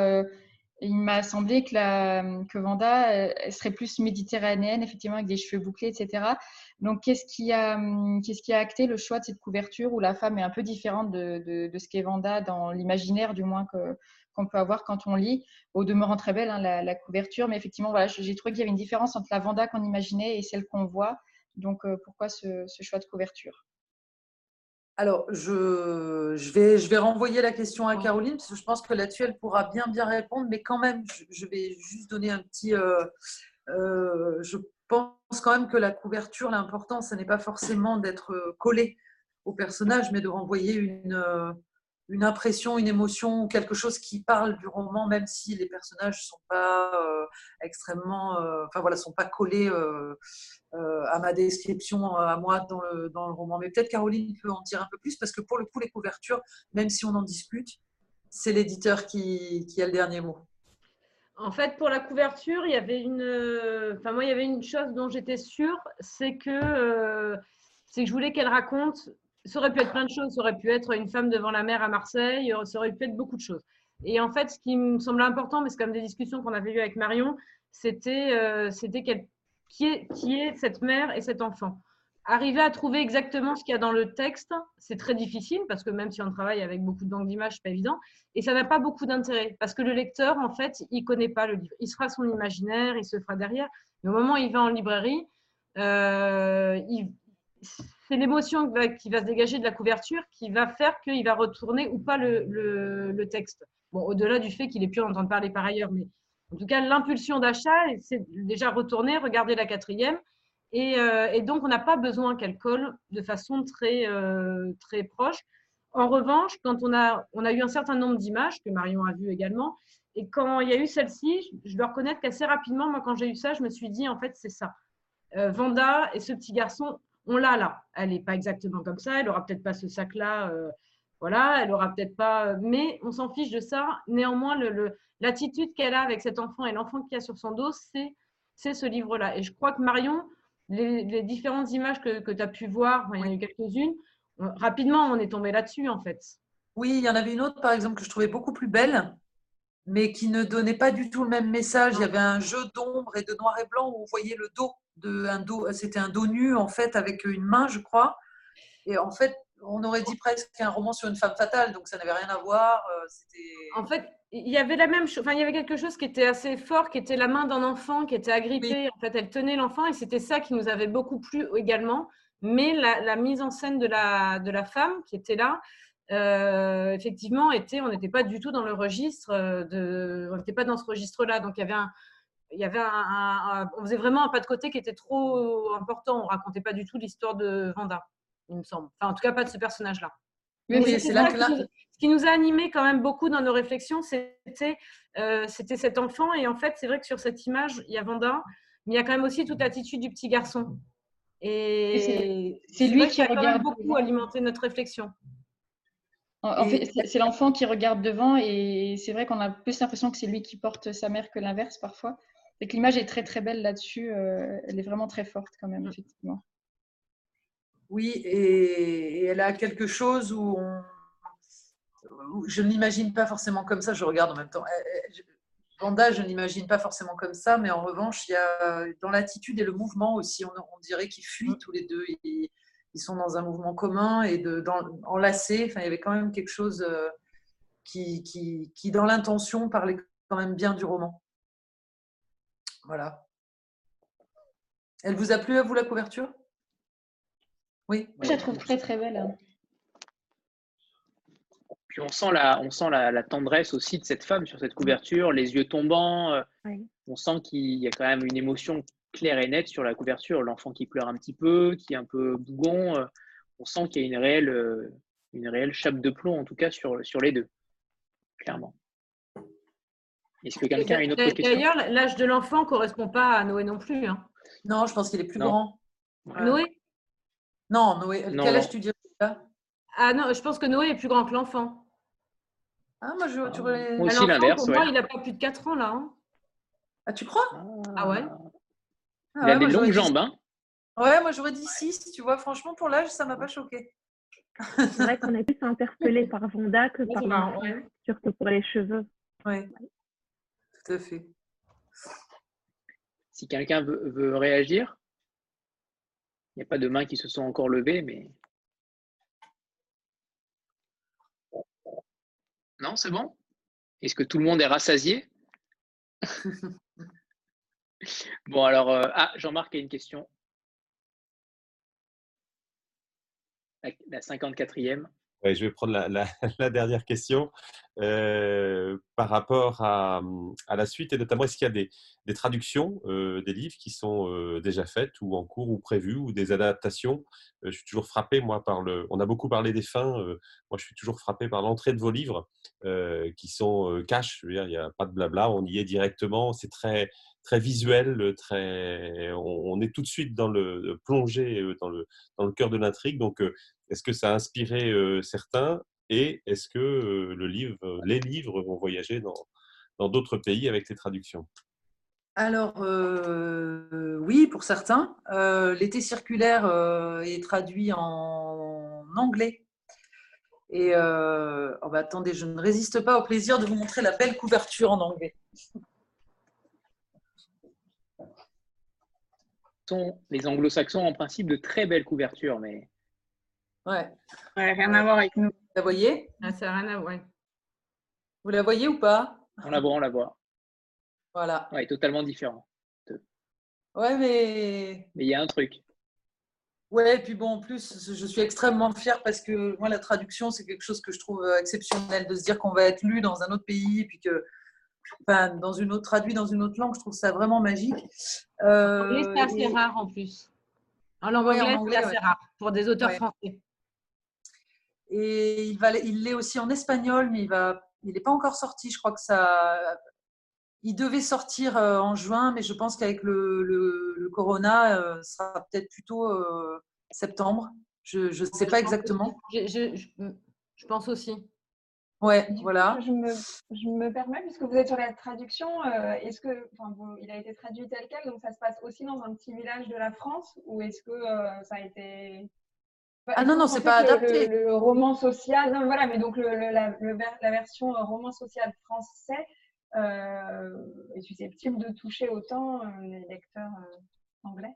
il m'a semblé que, la, que Vanda serait plus méditerranéenne, effectivement, avec des cheveux bouclés, etc. Donc, qu'est-ce qui, a, qu'est-ce qui a acté le choix de cette couverture où la femme est un peu différente de, de, de ce qu'est Vanda dans l'imaginaire, du moins, que, qu'on peut avoir quand on lit? Au demeurant très belle, hein, la, couverture, mais effectivement, voilà, j'ai trouvé qu'il y avait une différence entre la Vanda qu'on imaginait et celle qu'on voit. Donc, euh, pourquoi ce, choix de couverture? Alors, je, je, vais, je vais renvoyer la question à Caroline, parce que je pense que là-dessus, elle pourra bien, bien répondre, mais quand même, je, vais juste donner un petit... Euh, euh, je pense quand même que la couverture, l'important, ce n'est pas forcément d'être collé au personnage, mais de renvoyer une, une impression, une émotion quelque chose qui parle du roman, même si les personnages sont pas euh, extrêmement, euh, enfin voilà, sont pas collés euh, à ma description, à moi dans le, dans le roman. Mais peut-être Caroline peut en dire un peu plus parce que pour le coup, les couvertures, même si on en discute, c'est l'éditeur qui, qui a le dernier mot. En fait, pour la couverture, il y avait une, enfin moi, il y avait une chose dont j'étais sûre, c'est que c'est que je voulais qu'elle raconte ça aurait pu être plein de choses. Ça aurait pu être une femme devant la mer à Marseille. Ça aurait pu être beaucoup de choses. Et en fait, ce qui me semblait important, mais c'est comme des discussions qu'on avait eues avec Marion, c'était euh, qui, est, qui est cette mère et cet enfant. Arriver à trouver exactement ce qu'il y a dans le texte, c'est très difficile parce que même si on travaille avec beaucoup de banques d'images, c'est pas évident. Et ça n'a pas beaucoup d'intérêt parce que le lecteur, en fait, il connaît pas le livre. Il se fera son imaginaire, il se fera derrière. Mais au moment où il va en librairie, euh, il, c'est l'émotion qui va se dégager de la couverture qui va faire qu'il va retourner ou pas le, texte. Bon, au-delà du fait qu'il ait pu en entendre parler par ailleurs, mais en tout cas, l'impulsion d'achat, c'est déjà retourner, regarder la quatrième. Et, euh, donc, on n'a pas besoin qu'elle colle de façon très, euh, très proche. En revanche, quand on a, on a eu un certain nombre d'images, que Marion a vu également, et quand il y a eu celle-ci, je dois reconnaître qu'assez rapidement, moi, quand j'ai eu ça, je me suis dit, en fait, c'est ça. Euh, Vanda et ce petit garçon on l'a là. Elle n'est pas exactement comme ça, elle n'aura peut-être pas ce sac-là, euh, voilà, elle aura peut-être pas, mais on s'en fiche de ça. Néanmoins, l'attitude qu'elle a avec cet enfant et l'enfant qu'il y a sur son dos, c'est ce livre-là. Et je crois que Marion, les, différentes images que, tu as pu voir, il y en a eu quelques-unes, euh, rapidement, on est tombé là-dessus, en fait. Oui, il y en avait une autre, par exemple, que je trouvais beaucoup plus belle, mais qui ne donnait pas du tout le même message. Il y avait un jeu d'ombre et de noir et blanc où on voyait le dos un dos, c'était un dos nu en fait avec une main, je crois. Et en fait, on aurait dit presque un roman sur une femme fatale, donc ça n'avait rien à voir. Euh, en fait, il y avait la même chose. Enfin, il y avait quelque chose qui était assez fort, qui était la main d'un enfant qui était agrippée. En fait, elle tenait l'enfant et c'était ça qui nous avait beaucoup plu également. Mais la, mise en scène de la, de la femme qui était là, euh, effectivement, était, on n'était pas du tout dans le registre euh, de, on n'était pas dans ce registre-là. Donc il y avait un, il y avait un, on faisait vraiment un pas de côté qui était trop important. On racontait pas du tout l'histoire de Vanda, il me semble. Enfin, en tout cas, pas de ce personnage-là. Mais, c'est là, Ce qui nous a animé quand même beaucoup dans nos réflexions, c'était euh, c'était cet enfant. Et en fait, c'est vrai que sur cette image, il y a Vanda, mais il y a quand même aussi toute l'attitude du petit garçon. Et c'est lui qui a quand même beaucoup alimenté notre réflexion. En, fait, c'est l'enfant qui regarde devant et c'est vrai qu'on a plus l'impression que c'est lui qui porte sa mère que l'inverse parfois. Et que l'image est très très belle là-dessus. Euh, elle est vraiment très forte quand même, mm. effectivement. Oui, et, elle a quelque chose où, je ne l'imagine pas forcément comme ça. Je regarde en même temps. Vanda, je ne l'imagine pas forcément comme ça, mais en revanche, il y a dans l'attitude et le mouvement aussi, on, dirait qu'ils fuient mm. tous les deux. Ils, sont dans un mouvement commun et de, dans, enlacés. Enfin, il y avait quand même quelque chose euh, qui, qui, qui dans l'intention, parlait quand même bien du roman. Voilà. Elle vous a plu à vous la couverture? Oui. Je la trouve très très belle. Hein. Puis on sent, la, on sent la, tendresse aussi de cette femme sur cette couverture, les yeux tombants. Euh, on sent qu'il y a quand même une émotion claire et nette sur la couverture. L'enfant qui pleure un petit peu, qui est un peu bougon. Euh, on sent qu'il y a une réelle, euh, une réelle chape de plomb, en tout cas, sur, sur les deux. Clairement. Est-ce que quelqu'un a une autre question? D'ailleurs, l'âge de l'enfant ne correspond pas à Noé non plus. Hein. Non, je pense qu'il est plus grand. Noé? Non, Noé. Quel âge tu dirais Ah non, je pense que Noé est plus grand que l'enfant. Ah, moi, je, tu aussi, l'inverse. Pour moi, il n'a pas plus de 4 ans, là. Hein. Ah, tu crois? Ah ouais Ah il a des longues jambes, hein Ouais, moi j'aurais dit 6, tu vois. Franchement, pour l'âge, ça m'a pas choqué. C'est vrai qu'on est plus interpellé par Vonda que par surtout pour les cheveux. Oui, tout à fait. Si quelqu'un veut, réagir, il n'y a pas de mains qui se sont encore levées, mais. Non, c'est bon? Est-ce que tout le monde est rassasié? [LAUGHS] Bon, alors, euh, ah, Jean-Marc a une question. La, 54e. Je vais prendre [LAUGHS] la, dernière question euh, par rapport à, à, la suite et notamment est-ce qu'il y a des, des traductions euh, des livres qui sont euh, déjà faites ou en cours ou prévues ou des adaptations? Je suis toujours frappé moi par le. On a beaucoup parlé des fins. moi, je suis toujours frappé par l'entrée de vos livres qui sont cash. Je veux dire, il n'y a pas de blabla. On y est directement. C'est très très visuel, très. On, est tout de suite dans le plongé dans le dans le cœur de l'intrigue. Donc est-ce que ça a inspiré certains? Et est-ce que le livre, les livres vont voyager dans d'autres pays avec les traductions? Alors, oui, pour certains. L'été circulaire est traduit en anglais. Et oh bah, attendez, je ne résiste pas au plaisir de vous montrer la belle couverture en anglais. Les anglo-saxons en principe de très belles couvertures, mais Ouais. rien à voir avec nous. Vous la voyez? Ah, Ça n'a rien à voir. Vous la voyez ou pas? On la voit, on la voit. Voilà. Ouais, totalement différent. Ouais, mais. Mais il y a un truc. Ouais, et puis bon, en plus, je suis extrêmement fière parce que moi, la traduction, c'est quelque chose que je trouve euh, exceptionnel de se dire qu'on va être lu dans un autre pays, et puis que, enfin, dans une autre traduit dans une autre langue, je trouve ça vraiment magique. Euh, c'est assez rare en plus. En langue anglaise, c'est assez rare pour des auteurs français. Et il, va, il l'est aussi en espagnol, mais il va, il n'est pas encore sorti. Je crois que ça, il devait sortir euh, en juin, mais je pense qu'avec le, le, corona, euh, ça sera peut-être plutôt euh, septembre. Je ne sais pas exactement. Je, je, pense aussi. Ouais, voilà. Je me, je me, permets, puisque vous êtes sur la traduction, est-ce que, enfin, il a été traduit tel quel, donc ça se passe aussi dans un petit village de la France, ou est-ce que ça a été ah non, non, c'est pas adapté. Le, roman social, non, voilà, mais donc le, la, la, version euh, roman social français euh, est susceptible de toucher autant euh, les lecteurs anglais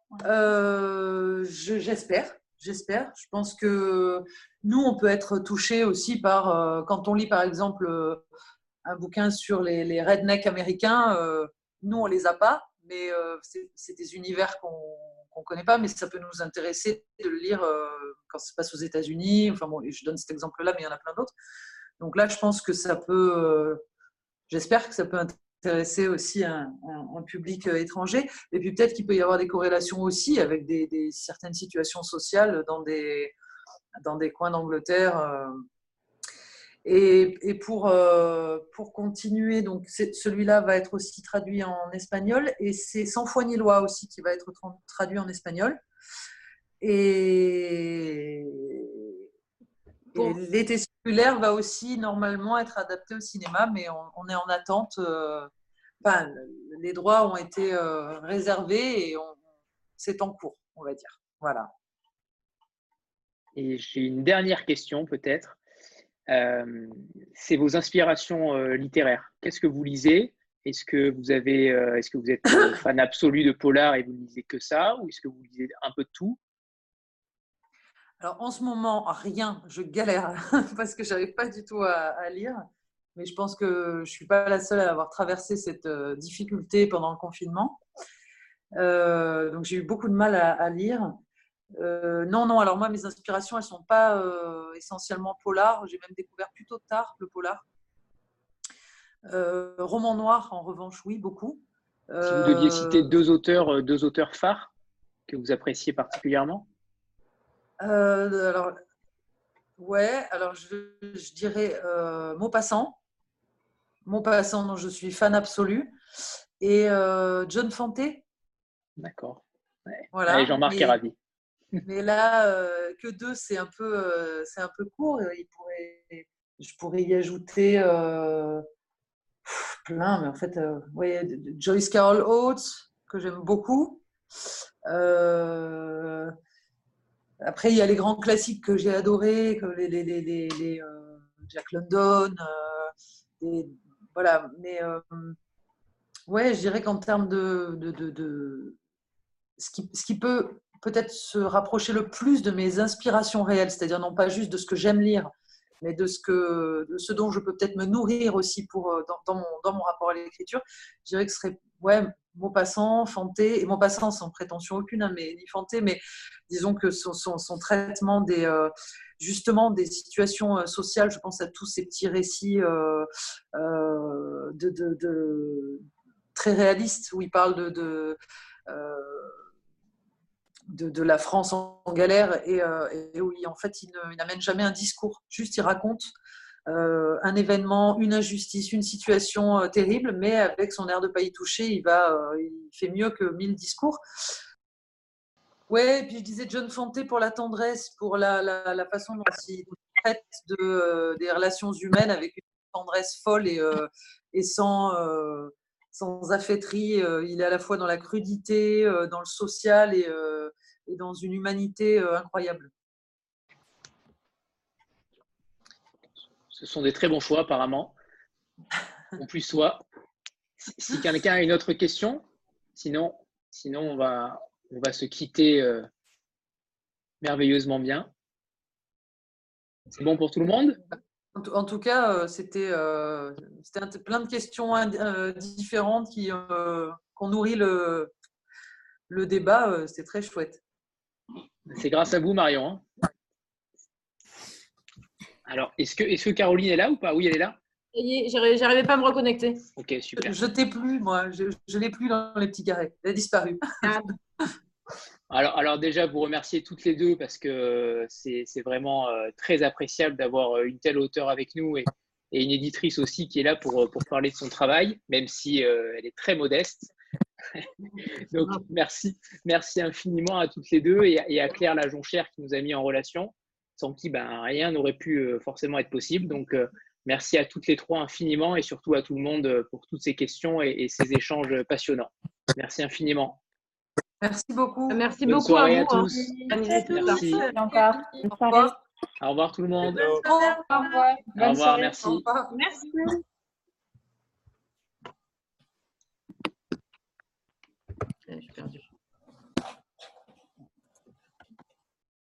J'espère, j'espère. Je pense que nous, on peut être touché aussi par, quand on lit par exemple un bouquin sur les, rednecks américains, nous, on les a pas, mais c'est des univers qu'on ne connaît pas, mais ça peut nous intéresser de le lire euh, quand ça se passe aux États-Unis. Enfin bon, je donne cet exemple-là, mais il y en a plein d'autres. Donc là, je pense que ça peut, euh, j'espère que ça peut intéresser aussi un, public euh, étranger. Et puis peut-être qu'il peut y avoir des corrélations aussi avec des, certaines situations sociales dans des, dans des coins d'Angleterre. Et, pour, euh, pour continuer, donc celui-là va être aussi traduit en espagnol et c'est Sans foi ni loi aussi qui va être traduit en espagnol. Et, l'été circulaire va aussi normalement être adapté au cinéma, mais on, est en attente. Euh, les droits ont été euh, réservés et c'est en cours, on va dire. Voilà. Et j'ai une dernière question peut-être. Euh, c'est vos inspirations littéraires. Qu'est-ce que vous lisez? Est-ce que vous est-ce que vous êtes fan absolu de polar et vous ne lisez que ça, ou est-ce que vous lisez un peu de tout? Alors en ce moment, rien. Je galère [LAUGHS] parce que j'arrive pas du tout à, lire. Mais je pense que je suis pas la seule à avoir traversé cette difficulté pendant le confinement. donc j'ai eu beaucoup de mal à lire. Euh, non, non, alors moi, mes inspirations, elles ne sont pas euh, essentiellement polar. J'ai même découvert plutôt tard le polar. Euh, roman noir, en revanche, oui, beaucoup. Si vous deviez citer deux auteurs, deux auteurs phares que vous appréciez particulièrement? Alors, ouais, alors je, je dirais Maupassant. Maupassant, dont je suis fan absolu. Et John Fante. D'accord. Voilà. Jean-Marc est ravi. [LAUGHS] Mais là, euh, que deux, c'est un peu, euh, c'est un peu court. Il pourrait, je pourrais y ajouter euh, plein, mais en fait, Joyce Carol Oates, que j'aime beaucoup. Après, il y a les grands classiques que j'ai adorés, comme les, les, les, Jack London. voilà, mais ouais, je dirais qu'en termes de, de, de, ce, qui, ce qui peut peut-être se rapprocher le plus de mes inspirations réelles, c'est-à-dire non pas juste de ce que j'aime lire, mais de ce, que, de ce dont je peux peut-être me nourrir aussi pour, euh, dans, mon, dans mon rapport à l'écriture, je dirais que ce serait ouais, Maupassant, Fanté, et Maupassant sans prétention aucune, hein, mais ni Fanté, mais disons que son, traitement des, euh, justement des situations euh, sociales, je pense à tous ces petits récits de, très réalistes où il parle de, la France en, galère euh, et, où il, en fait il n'amène jamais un discours, juste il raconte euh, un événement, une injustice, une situation euh, terrible, mais avec son air de pas y toucher, il va, il fait mieux que mille discours. Ouais, et puis je disais John Fante pour la tendresse, pour la, façon dont il traite de, des relations humaines avec une tendresse folle et, sans, sans affaîtrie. il est à la fois dans la crudité, dans le social et, dans une humanité euh, incroyable. Ce sont des très bons choix apparemment. En plus, soit. Si quelqu'un a une autre question, sinon, sinon on, va, on va se quitter euh, merveilleusement bien. C'est bon pour tout le monde? En tout cas, euh, c'était plein de questions différentes qui ont nourri le, le débat. C'est très chouette. C'est grâce à vous, Marion. Hein. Alors, est-ce que, est que Caroline est là ou pas? Oui, elle est là. J'arrivais pas à me reconnecter. Ok, super. Je t'ai plus, moi. Je ne l'ai plus dans les petits carrés. Elle a disparu. Ah. [LAUGHS] alors, alors, déjà, vous remercier toutes les deux parce que c'est vraiment euh, très appréciable d'avoir euh, une telle auteure avec nous et, une éditrice aussi qui est là pour, pour parler de son travail, même si euh, elle est très modeste. [LAUGHS] Donc, merci, merci infiniment à toutes les deux et, à Claire Lajonchère qui nous a mis en relation, sans qui ben, rien n'aurait pu euh, forcément être possible. Donc, euh, merci à toutes les trois infiniment et surtout à tout le monde euh, pour toutes ces questions et, ces échanges passionnants. Merci infiniment. Merci beaucoup. Merci beaucoup à, vous, hein. tous. Merci. Encore. Au revoir tout le monde. Au revoir. Au revoir, merci. Merci.